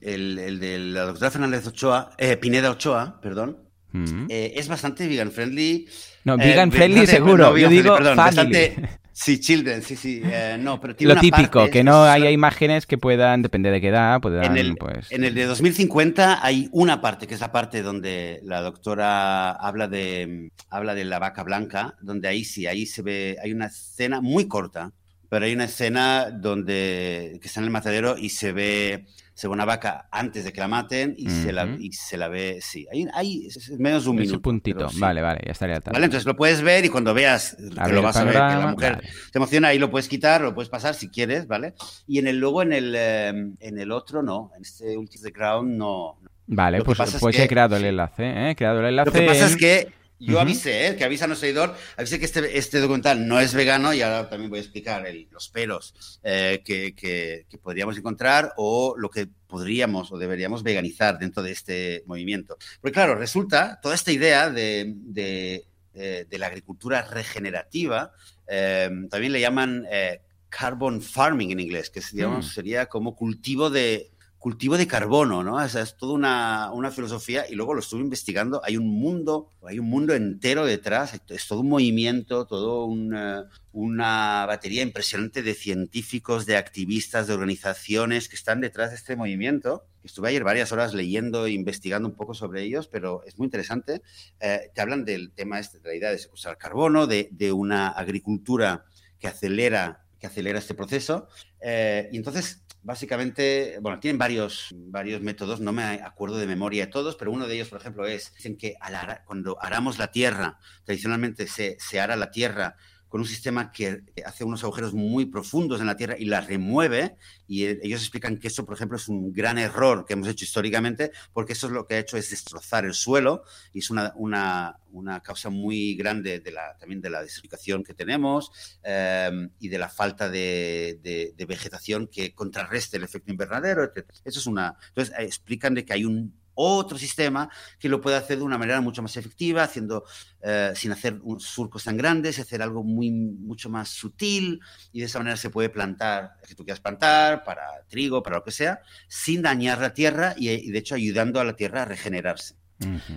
el, de la doctora Fernández Ochoa, eh, Pineda Ochoa, perdón, mm. eh, es bastante vegan friendly. No, vegan friendly seguro. Yo digo perdón, Bastante, Sí, Children, sí, sí. Eh, no, pero Lo típico, que no haya imágenes que puedan, depende de qué edad, puedan, en el, pues... En el de 2050 hay una parte, que es la parte donde la doctora habla de, habla de la vaca blanca, donde ahí sí, ahí se ve, hay una escena muy corta, pero hay una escena donde, que está en el matadero y se ve se ve una vaca antes de que la maten y, se, la, y se la ve, sí, hay, hay menos de un minuto. puntito, vale, vale, ya estaría tal. Vale, entonces lo puedes ver y cuando veas que lo vas a ver, que la mujer te emociona, ahí lo puedes quitar, lo puedes pasar si quieres, ¿vale? Y en el luego en el, em, en el otro no, en este último Ground no. Vale, pues, pues he creado el enlace, ¿eh? He creado el enlace. Lo que pasa es que yo avisé, ¿eh? que avisa a nuestro seguidor, avisé que este, este, documental no es vegano y ahora también voy a explicar los peros eh, que, que, podríamos encontrar o lo que podríamos o deberíamos veganizar dentro de este movimiento. Porque claro, resulta toda esta idea de, de, eh, la agricultura regenerativa, eh, también le llaman carbon farming en inglés, que digamos, mm. sería como cultivo de, cultivo de carbono, ¿no? O sea, es toda una, una, filosofía y luego lo estuve investigando. Hay un mundo, hay un mundo entero detrás, es todo un movimiento, todo una, una batería impresionante de científicos, de activistas, de organizaciones que están detrás de este movimiento. Estuve ayer varias horas leyendo e investigando un poco sobre ellos, pero es muy interesante. Eh, te hablan del tema este, de la idea de secuestrar carbono, de, de una agricultura que acelera, que acelera este proceso. Eh, y entonces Básicamente, bueno, tienen varios, varios métodos, no me acuerdo de memoria de todos, pero uno de ellos, por ejemplo, es, dicen que cuando aramos la tierra, tradicionalmente se, se ara la tierra con un sistema que hace unos agujeros muy profundos en la Tierra y la remueve. Y e, ellos explican que eso, por ejemplo, es un gran error que hemos hecho históricamente, porque eso es lo que ha hecho es destrozar el suelo y es una, una, una causa muy grande de la, también de la desertificación que tenemos em, y de la falta de, de, vegetación que contrarreste el efecto invernadero. Eso es una. Entonces, eh, explican de que hay un otro sistema que lo puede hacer de una manera mucho más efectiva, haciendo eh, sin hacer surcos tan grandes, hacer algo muy mucho más sutil y de esa manera se puede plantar, si tú quieras plantar, para trigo, para lo que sea, sin dañar la tierra y, de hecho ayudando a la tierra a regenerarse.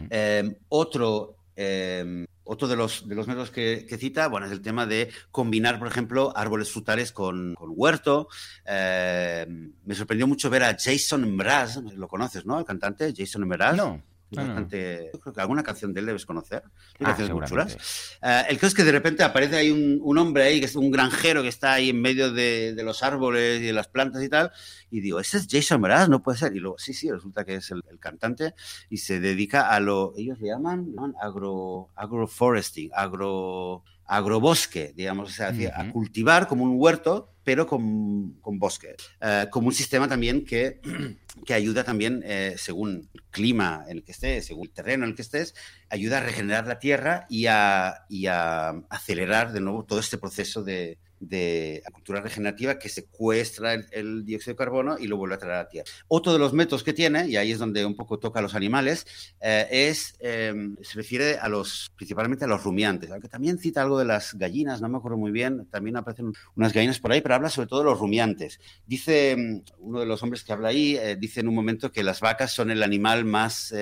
Em, otro em, otro de los, de los métodos que, cita, bueno, es el tema de combinar, por ejemplo, árboles frutales con, huerto. Eh, me sorprendió mucho ver a Jason Mraz, lo conoces, ¿no? El cantante Jason Mraz. No. Bastante, creo que alguna canción de él debes conocer. Ah, eh, el caso es que de repente aparece ahí un, hombre ahí, que es un granjero que está ahí en medio de, los árboles y de las plantas y tal. Y digo, ese es Jason Mraz, no puede ser. Y luego, sí, sí, resulta que es el, cantante y se dedica a lo, ellos le llaman, agro, agroforesting, agro, agrobosque, digamos, o sea, a cultivar como un huerto pero con, con bosque, eh, como un sistema también que, *clears throat* que ayuda también, eh, según el clima en el que estés, según el terreno en el que estés, ayuda a regenerar la tierra y a, y a acelerar de nuevo todo este proceso de, de agricultura regenerativa que secuestra el, dióxido de carbono y lo vuelve a traer a la tierra. Otro de los métodos que tiene, y ahí es donde un poco toca a los animales, eh, es, em, se refiere a los, principalmente a los rumiantes, aunque también cita algo de las gallinas, no me acuerdo muy bien, también aparecen unas gallinas por ahí, pero habla sobre todo de los rumiantes. Dice, em, uno de los hombres que habla ahí, eh, dice en un momento que las vacas son el animal más...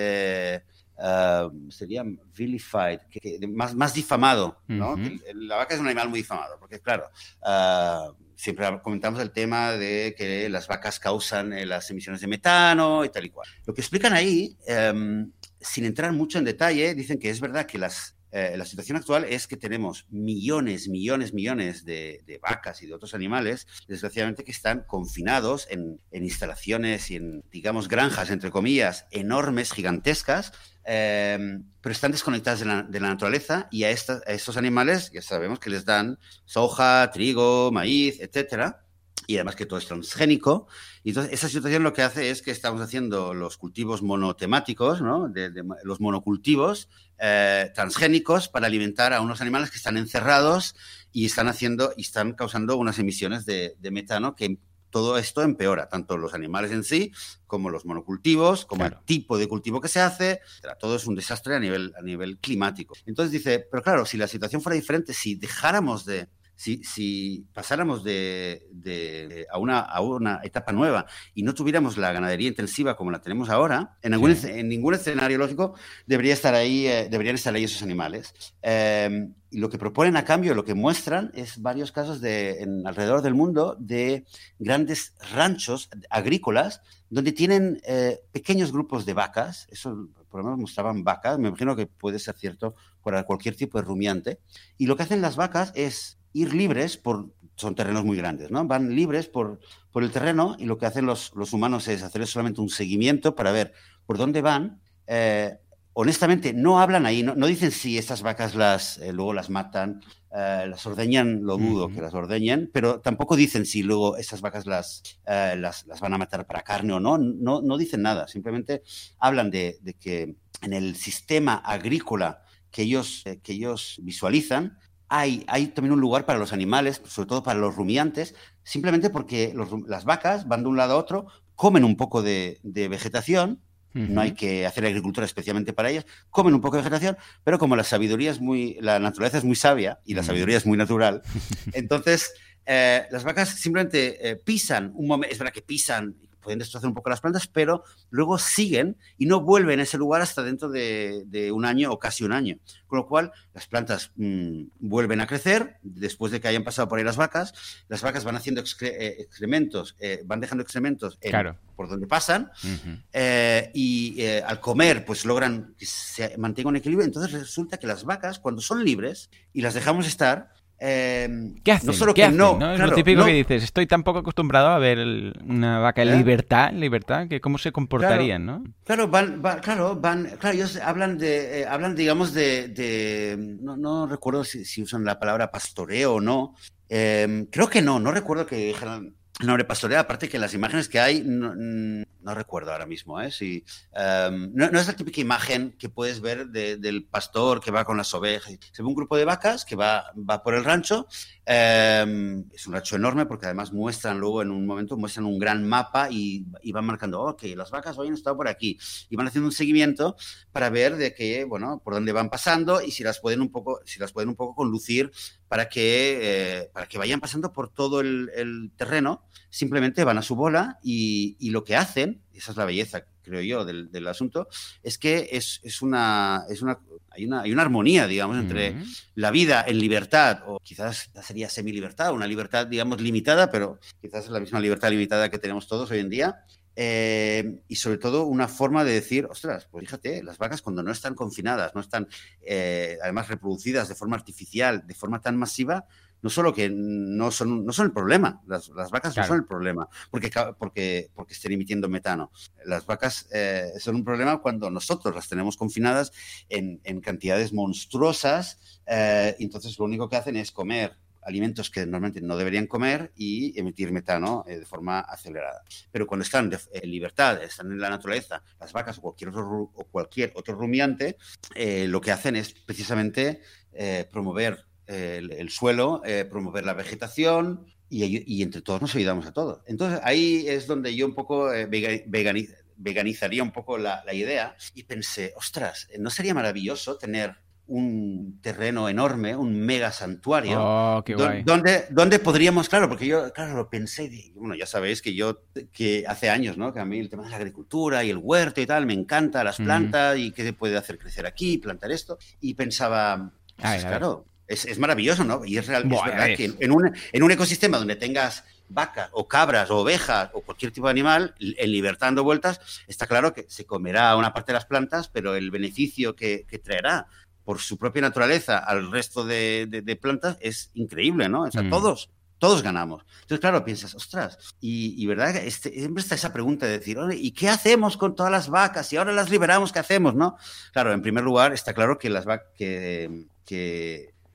Eh, Uh, sería vilified, que, más, más difamado, ¿no? la vaca es un animal muy difamado, porque claro, uh, siempre comentamos el tema de que las vacas causan eh, las emisiones de metano y tal y cual. Lo que explican ahí, um, sin entrar mucho en detalle, dicen que es verdad que las, eh, la situación actual es que tenemos millones, millones, millones de, de, vacas y de otros animales, desgraciadamente, que están confinados en, en instalaciones y en, digamos, granjas, entre comillas, enormes, gigantescas, Em, pero están desconectadas de la, naturaleza y a, estos animales ya sabemos que les dan soja, trigo, maíz, etcétera, y además que todo es transgénico. Y entonces, esa situación lo que hace es que estamos haciendo los cultivos monotemáticos, los monocultivos eh, transgénicos para alimentar a unos animales que están encerrados y están haciendo y están causando unas emisiones de, metano que todo esto empeora, tanto los animales en sí, como los monocultivos, como el tipo de cultivo que se hace. Todo es un desastre a nivel, a nivel climático. Entonces dice, pero claro, si la situación fuera diferente, si dejáramos de, si, pasáramos de, a, una, a, una, etapa nueva y no tuviéramos la ganadería intensiva como la tenemos ahora, en, en ningún escenario lógico debería estar ahí, eh, deberían estar ahí esos animales. Em, y lo que proponen a cambio, lo que muestran es varios casos de, en, alrededor del mundo de grandes ranchos agrícolas donde tienen eh, pequeños grupos de vacas, eso por lo menos mostraban vacas, me imagino que puede ser cierto para cualquier tipo de rumiante, y lo que hacen las vacas es ir libres por, son terrenos muy grandes, ¿no? Van libres por, por el terreno y lo que hacen los, los, humanos es hacer solamente un seguimiento para ver por dónde van. Eh, honestamente, no hablan ahí, no, dicen si estas vacas las, eh, luego las matan, eh, las ordeñan, lo dudo que las ordeñen, pero tampoco dicen si luego estas vacas las, las, las, van a matar para carne o no. no, no dicen nada, simplemente hablan de, de que en el sistema agrícola que ellos, que ellos visualizan, hay, también un lugar para los animales, sobre todo para los rumiantes, simplemente porque las vacas van de un lado a otro, comen un poco de, vegetación, no hay que hacer agricultura especialmente para ellas, comen un poco de vegetación, pero como la sabiduría es muy, la naturaleza es muy sabia y la sabiduría es muy natural, *laughs* entonces eh, las vacas simplemente eh, pisan un momento, es verdad que pisan pueden destrozar un poco las plantas, pero luego siguen y no vuelven a ese lugar hasta dentro de, un año o casi un año. Con lo cual, las plantas mm, vuelven a crecer después de que hayan pasado por ahí las vacas. Las vacas van haciendo eh, excrementos, eh, van dejando excrementos por donde pasan eh, y al comer, pues logran que se mantenga un equilibrio. Entonces resulta que las vacas, cuando son libres y las dejamos estar, Em, ¿Qué hacen? No solo que no, es lo típico que dices, estoy tan poco acostumbrado a ver una vaca en ¿Eh? libertad, libertad, que cómo se comportarían, ¿no? Claro, van, claro, van, claro, ellos hablan de, eh, hablan, digamos, de, no, recuerdo si, usan la palabra pastoreo o no. Em, creo que no, no recuerdo que dijeran nombre pastoreo, aparte que las imágenes que hay, no, recuerdo ahora mismo, ¿eh? Si, em, no, es la típica imagen que puedes ver del pastor que va con las ovejas. Se ve un grupo de vacas que va, va por el rancho Em, es un rancho enorme porque además muestran luego en un momento, muestran un gran mapa y, van marcando, ok, las vacas hoy han estado por aquí y van haciendo un seguimiento para ver de qué, bueno, por dónde van pasando y si las pueden un poco, si las pueden un poco conducir para que, eh, para que vayan pasando por todo el, terreno, simplemente van a su bola y, y lo que hacen, esa es la belleza creo yo, del, del asunto, es que es, es, una, es una, hay una, hay una armonía, digamos, entre la vida en libertad, o quizás sería semi-libertad, una libertad, digamos, limitada, pero quizás es la misma libertad limitada que tenemos todos hoy en día, eh, y sobre todo una forma de decir, ostras, pues fíjate, las vacas cuando no están confinadas, no están eh, además reproducidas de forma artificial, de forma tan masiva, no solo que no son, no son el problema, las, vacas no son el problema, porque, porque, porque estén emitiendo metano. Las vacas eh, son un problema cuando nosotros las tenemos confinadas en, cantidades monstruosas, entonces lo único que hacen es comer alimentos que normalmente no deberían comer y emitir metano eh, de forma acelerada. Pero cuando están en libertad, están en la naturaleza, las vacas o cualquier otro, o cualquier otro rumiante, lo que hacen es precisamente promover el, suelo, eh, promover la vegetación y, entre todos nos ayudamos a todos. Entonces ahí es donde yo un poco eh, veganizaría un poco la, idea y pensé, ostras, ¿no sería maravilloso tener un terreno enorme, un mega santuario, oh, donde, donde podríamos, claro, porque yo, claro, lo pensé, bueno, ya sabéis que yo, que hace años, ¿no? Que a mí el tema de la agricultura y el huerto y tal, me encanta las plantas y qué se puede hacer crecer aquí, plantar esto, y pensaba, pues, claro, es, maravilloso, ¿no? Y es, real, verdad que en un, en un ecosistema donde tengas vacas o cabras o ovejas o cualquier tipo de animal en libertad dando vueltas, está claro que se comerá una parte de las plantas, pero el beneficio que, traerá por su propia naturaleza al resto de, plantas es increíble, ¿no? O sea, mm. todos, todos ganamos. Entonces, claro, piensas, ostras, y, verdad, este, siempre está esa pregunta de decir, ¿y qué hacemos con todas las vacas? Y ahora las liberamos, ¿qué hacemos, no? Claro, en primer lugar, está claro que las vacas, que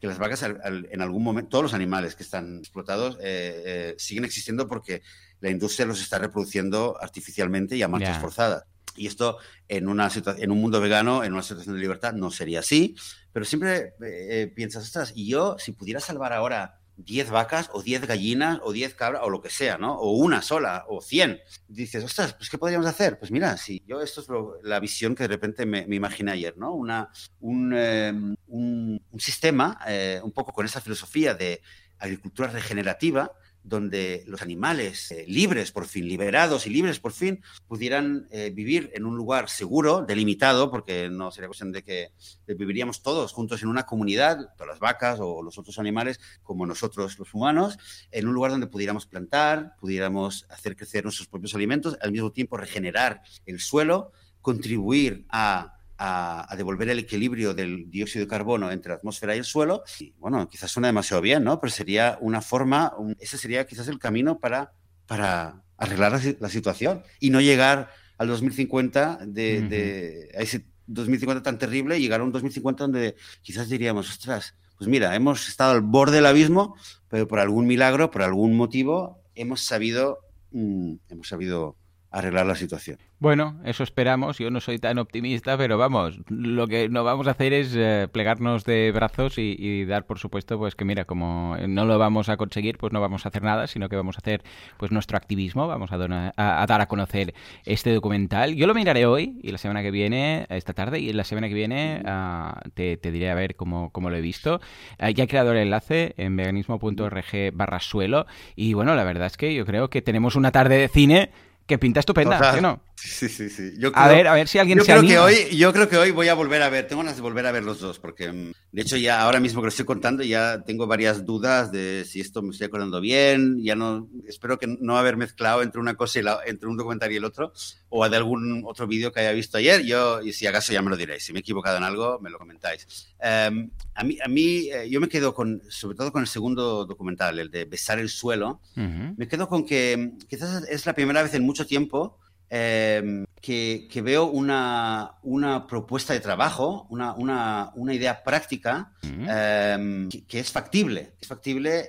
que las vacas en algún momento, todos los animales que están explotados eh, eh, siguen existiendo porque la industria los está reproduciendo artificialmente y a marchas forzadas. Y esto en, una en un mundo vegano, en una situación de libertad, no sería así. Pero siempre eh, piensas, ostras, y yo, si pudiera salvar ahora 10 vacas o 10 gallinas o 10 cabras o lo que sea, ¿no? O una sola o 100. Dices, ostras, pues ¿qué podríamos hacer? Pues mira, si yo esto es la visión que de repente me, imaginé ayer, ¿no? Una, un, em, un, sistema eh, un poco con esa filosofía de agricultura regenerativa donde los animales eh, libres, por fin, liberados y libres, por fin, pudieran eh, vivir en un lugar seguro, delimitado, porque no sería cuestión de que viviríamos todos juntos en una comunidad, todas las vacas o los otros animales, como nosotros los humanos, en un lugar donde pudiéramos plantar, pudiéramos hacer crecer nuestros propios alimentos, al mismo tiempo regenerar el suelo, contribuir a a, devolver el equilibrio del dióxido de carbono entre la atmósfera y el suelo. Y bueno, quizás suena demasiado bien, ¿no? Pero sería una forma, ese sería quizás el camino para, para arreglar la, situación y no llegar al 2050 de, a ese 2050 tan terrible y llegar a un 2050 donde quizás diríamos, ostras, pues mira, hemos estado al borde del abismo, pero por algún milagro, por algún motivo, hemos sabido, mm, hemos sabido arreglar la situación. Bueno, eso esperamos. Yo no soy tan optimista, pero vamos, lo que no vamos a hacer es eh, plegarnos de brazos y, dar, por supuesto, pues que mira, como no lo vamos a conseguir, pues no vamos a hacer nada, sino que vamos a hacer pues nuestro activismo, vamos a, a, dar a conocer este documental. Yo lo miraré hoy y la semana que viene, esta tarde, y la semana que viene ah, te, diré a ver cómo, cómo lo he visto. Ah, ya he creado el enlace en veganismo.org barra suelo y bueno, la verdad es que yo creo que tenemos una tarde de cine que pinta estupenda, no? Sí, sí, sí. a ver, a ver si alguien yo se creo Que hoy, yo creo que hoy voy a volver a ver, tengo ganas de volver a ver los dos, porque mm, de hecho ya ahora mismo que lo estoy contando ya tengo varias dudas de si esto me estoy acordando bien, ya no, espero que no haber mezclado entre una cosa y la, entre un documental y el otro, o de algún otro vídeo que haya visto ayer, yo, y si acaso ya me lo diréis, si me he equivocado en algo, me lo comentáis. Em, a mí, a mí eh, yo me quedo con, sobre todo con el segundo documental, el de Besar el suelo, me quedo con que mm, quizás es la primera vez en mucho tiempo Em, que, veo una, una, propuesta de trabajo, una, una, una idea práctica em, que, es factible, es factible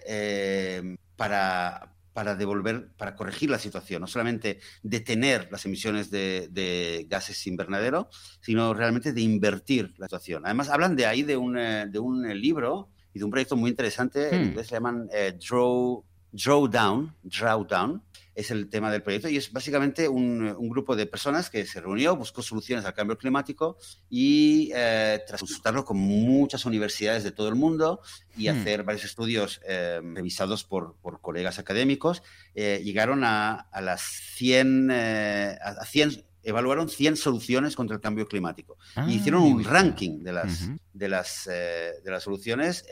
para, para devolver, para corregir la situación, no solamente detener las emisiones de, gases invernadero, sino realmente de invertir la situación. Además, hablan de ahí de un, eh, de un libro y de un proyecto muy interesante, en hmm. inglés se llaman eh, Draw, Drawdown, Drawdown, es el tema del proyecto y es básicamente un, grupo de personas que se reunió, buscó soluciones al cambio climático y eh, tras consultarlo con muchas universidades de todo el mundo y hmm. hacer varios estudios eh, revisados por, colegas académicos, eh, llegaron a, las 100, a 100 evaluaron 100 soluciones contra el cambio climático y ah, hicieron un ranking de las, de las, de las soluciones.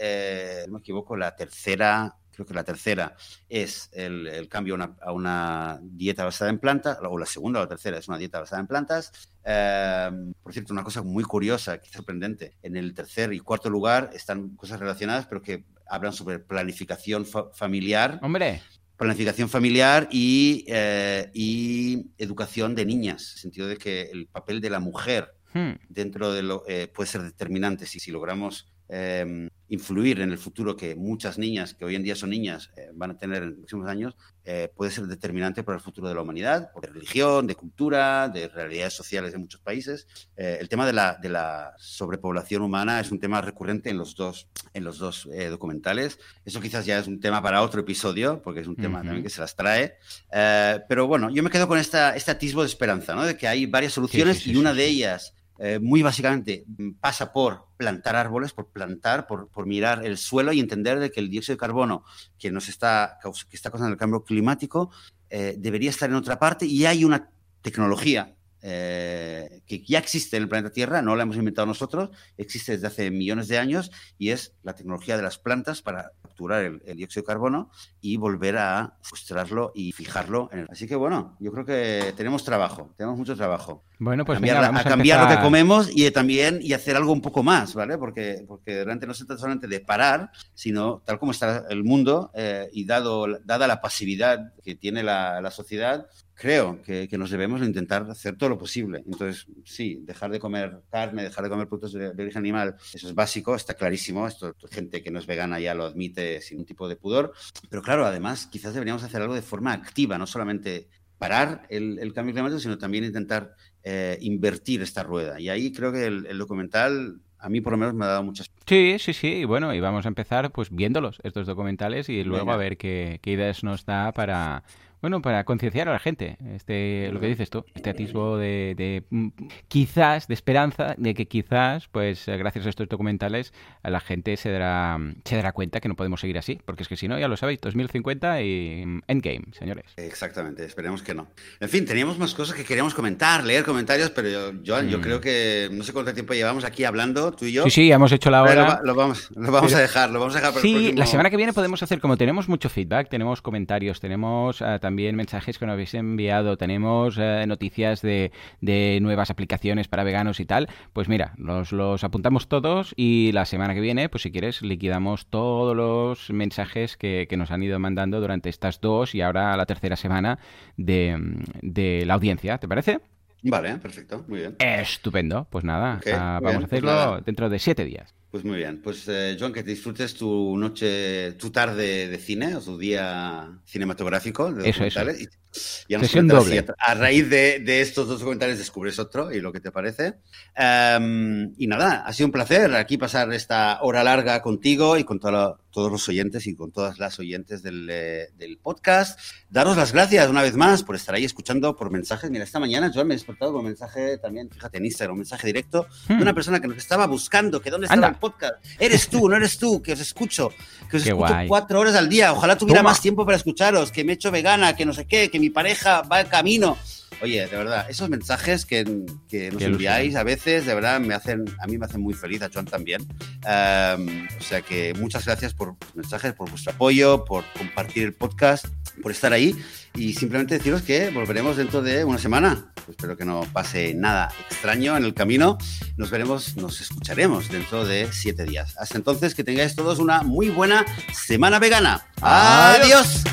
no me equivoco, la tercera Creo que la tercera es el, cambio a una, dieta basada en plantas, o la segunda o la tercera es una dieta basada en plantas. Em, por cierto, una cosa muy curiosa, que sorprendente, en el tercer y cuarto lugar están cosas relacionadas, pero que hablan sobre planificación familiar. Hombre planificación familiar y, eh, y, educación de niñas, en el sentido de que el papel de la mujer hmm. dentro de lo eh, puede ser determinante si, si logramos Em, influir en el futuro que muchas niñas, que hoy en día son niñas, eh, van a tener en los próximos años, eh, puede ser determinante para el futuro de la humanidad, de religión, de cultura, de realidades sociales de muchos países. Eh, el tema de la, de la, sobrepoblación humana es un tema recurrente en los dos, en los dos documentales. Eso quizás ya es un tema para otro episodio, porque es un tema también que se las trae. pero bueno, yo me quedo con esta, este atisbo de esperanza, ¿no? de que hay varias soluciones y una de ellas eh, muy básicamente mm, pasa por plantar árboles, por plantar, por, mirar el suelo y entender de que el dióxido de carbono que nos está, que está causando el cambio climático eh, debería estar en otra parte y hay una tecnología eh, que ya existe en el planeta Tierra, no la hemos inventado nosotros, existe desde hace millones de años y es la tecnología de las plantas para capturar el, dióxido de carbono y volver a frustrarlo y fijarlo. En el... Así que bueno, yo creo que tenemos trabajo, tenemos mucho trabajo. Bueno, pues a cambiar, lo que comemos y también y hacer algo un poco más, ¿vale? Porque, porque realmente no se trata solamente de parar, sino tal como está el mundo eh, y dado, dada la pasividad que tiene la, la sociedad, creo que, nos debemos intentar hacer todo lo posible. Entonces, sí, dejar de comer carne, dejar de comer productos de, origen animal, eso es básico, está clarísimo. Esto, gente que no es vegana ya lo admite sin ningún tipo de pudor. Pero claro, además, quizás deberíamos hacer algo de forma activa, no solamente parar el, cambio climático, sino también intentar eh, invertir esta rueda. Y ahí creo que el, documental a mí por lo menos me ha dado muchas... Sí, sí, sí, y bueno, y vamos a empezar pues viéndolos, estos documentales, y luego a ver qué, qué, ideas nos da para, bueno, para concienciar a la gente, este, lo que dices tú, este atisbo de, de, mm, quizás, de esperanza, de que quizás, pues gracias a estos documentales, a la gente se dará, se dará cuenta que no podemos seguir así, porque es que si no, ya lo sabéis, 2050 y mm, Endgame, señores. Exactamente, esperemos que no. En fin, teníamos más cosas que queríamos comentar, leer comentarios, pero yo, Joan, yo mm. creo que no sé cuánto tiempo llevamos aquí hablando, tú y yo. Sí, sí, hemos hecho la hora. Lo, vamos, lo vamos a dejar, lo vamos a dejar para Sí, la semana que viene podemos hacer, como tenemos mucho feedback, tenemos comentarios, tenemos uh, también mensajes que nos habéis enviado, tenemos eh, noticias de, nuevas aplicaciones para veganos y tal, pues mira, los, los apuntamos todos y la semana que viene, pues si quieres, liquidamos todos los mensajes que, nos han ido mandando durante estas dos y ahora la tercera semana de, la audiencia, ¿te parece? Vale, perfecto, muy bien. Estupendo, pues nada, ah, vamos a pues hacerlo dentro de siete días. Pues muy bien. Pues, eh, Joan, que disfrutes tu noche, tu tarde de cine o tu día cinematográfico de eso, eso. Y, doble. a, raíz de, estos dos documentales descubres otro y lo que te parece. Em, y nada, ha sido un placer aquí pasar esta hora larga contigo y con todos los oyentes y con todas las oyentes eh, del, podcast. Daros las gracias una vez más por estar ahí escuchando por mensajes. Mira, esta mañana, Joan, me he despertado con un mensaje también, fíjate, en Instagram, un mensaje directo de hmm. una persona que nos estaba buscando, que dónde estaba podcast. Eres tú, no eres tú, que os escucho, que os escucho cuatro horas al día. Ojalá tuviera más tiempo para escucharos, que me he hecho vegana, que no sé qué, que mi pareja va al camino. Oye, de verdad, esos mensajes que, nos enviáis a veces, de verdad, me hacen, a mí me hacen muy feliz, a Joan también. o sea que muchas gracias por los mensajes, por vuestro apoyo, por compartir el podcast, por estar ahí y simplemente deciros que volveremos dentro de una semana. Espero que no pase nada extraño en el camino. Nos veremos, nos escucharemos dentro de siete días. Hasta entonces, que tengáis todos una muy buena semana vegana. Adiós.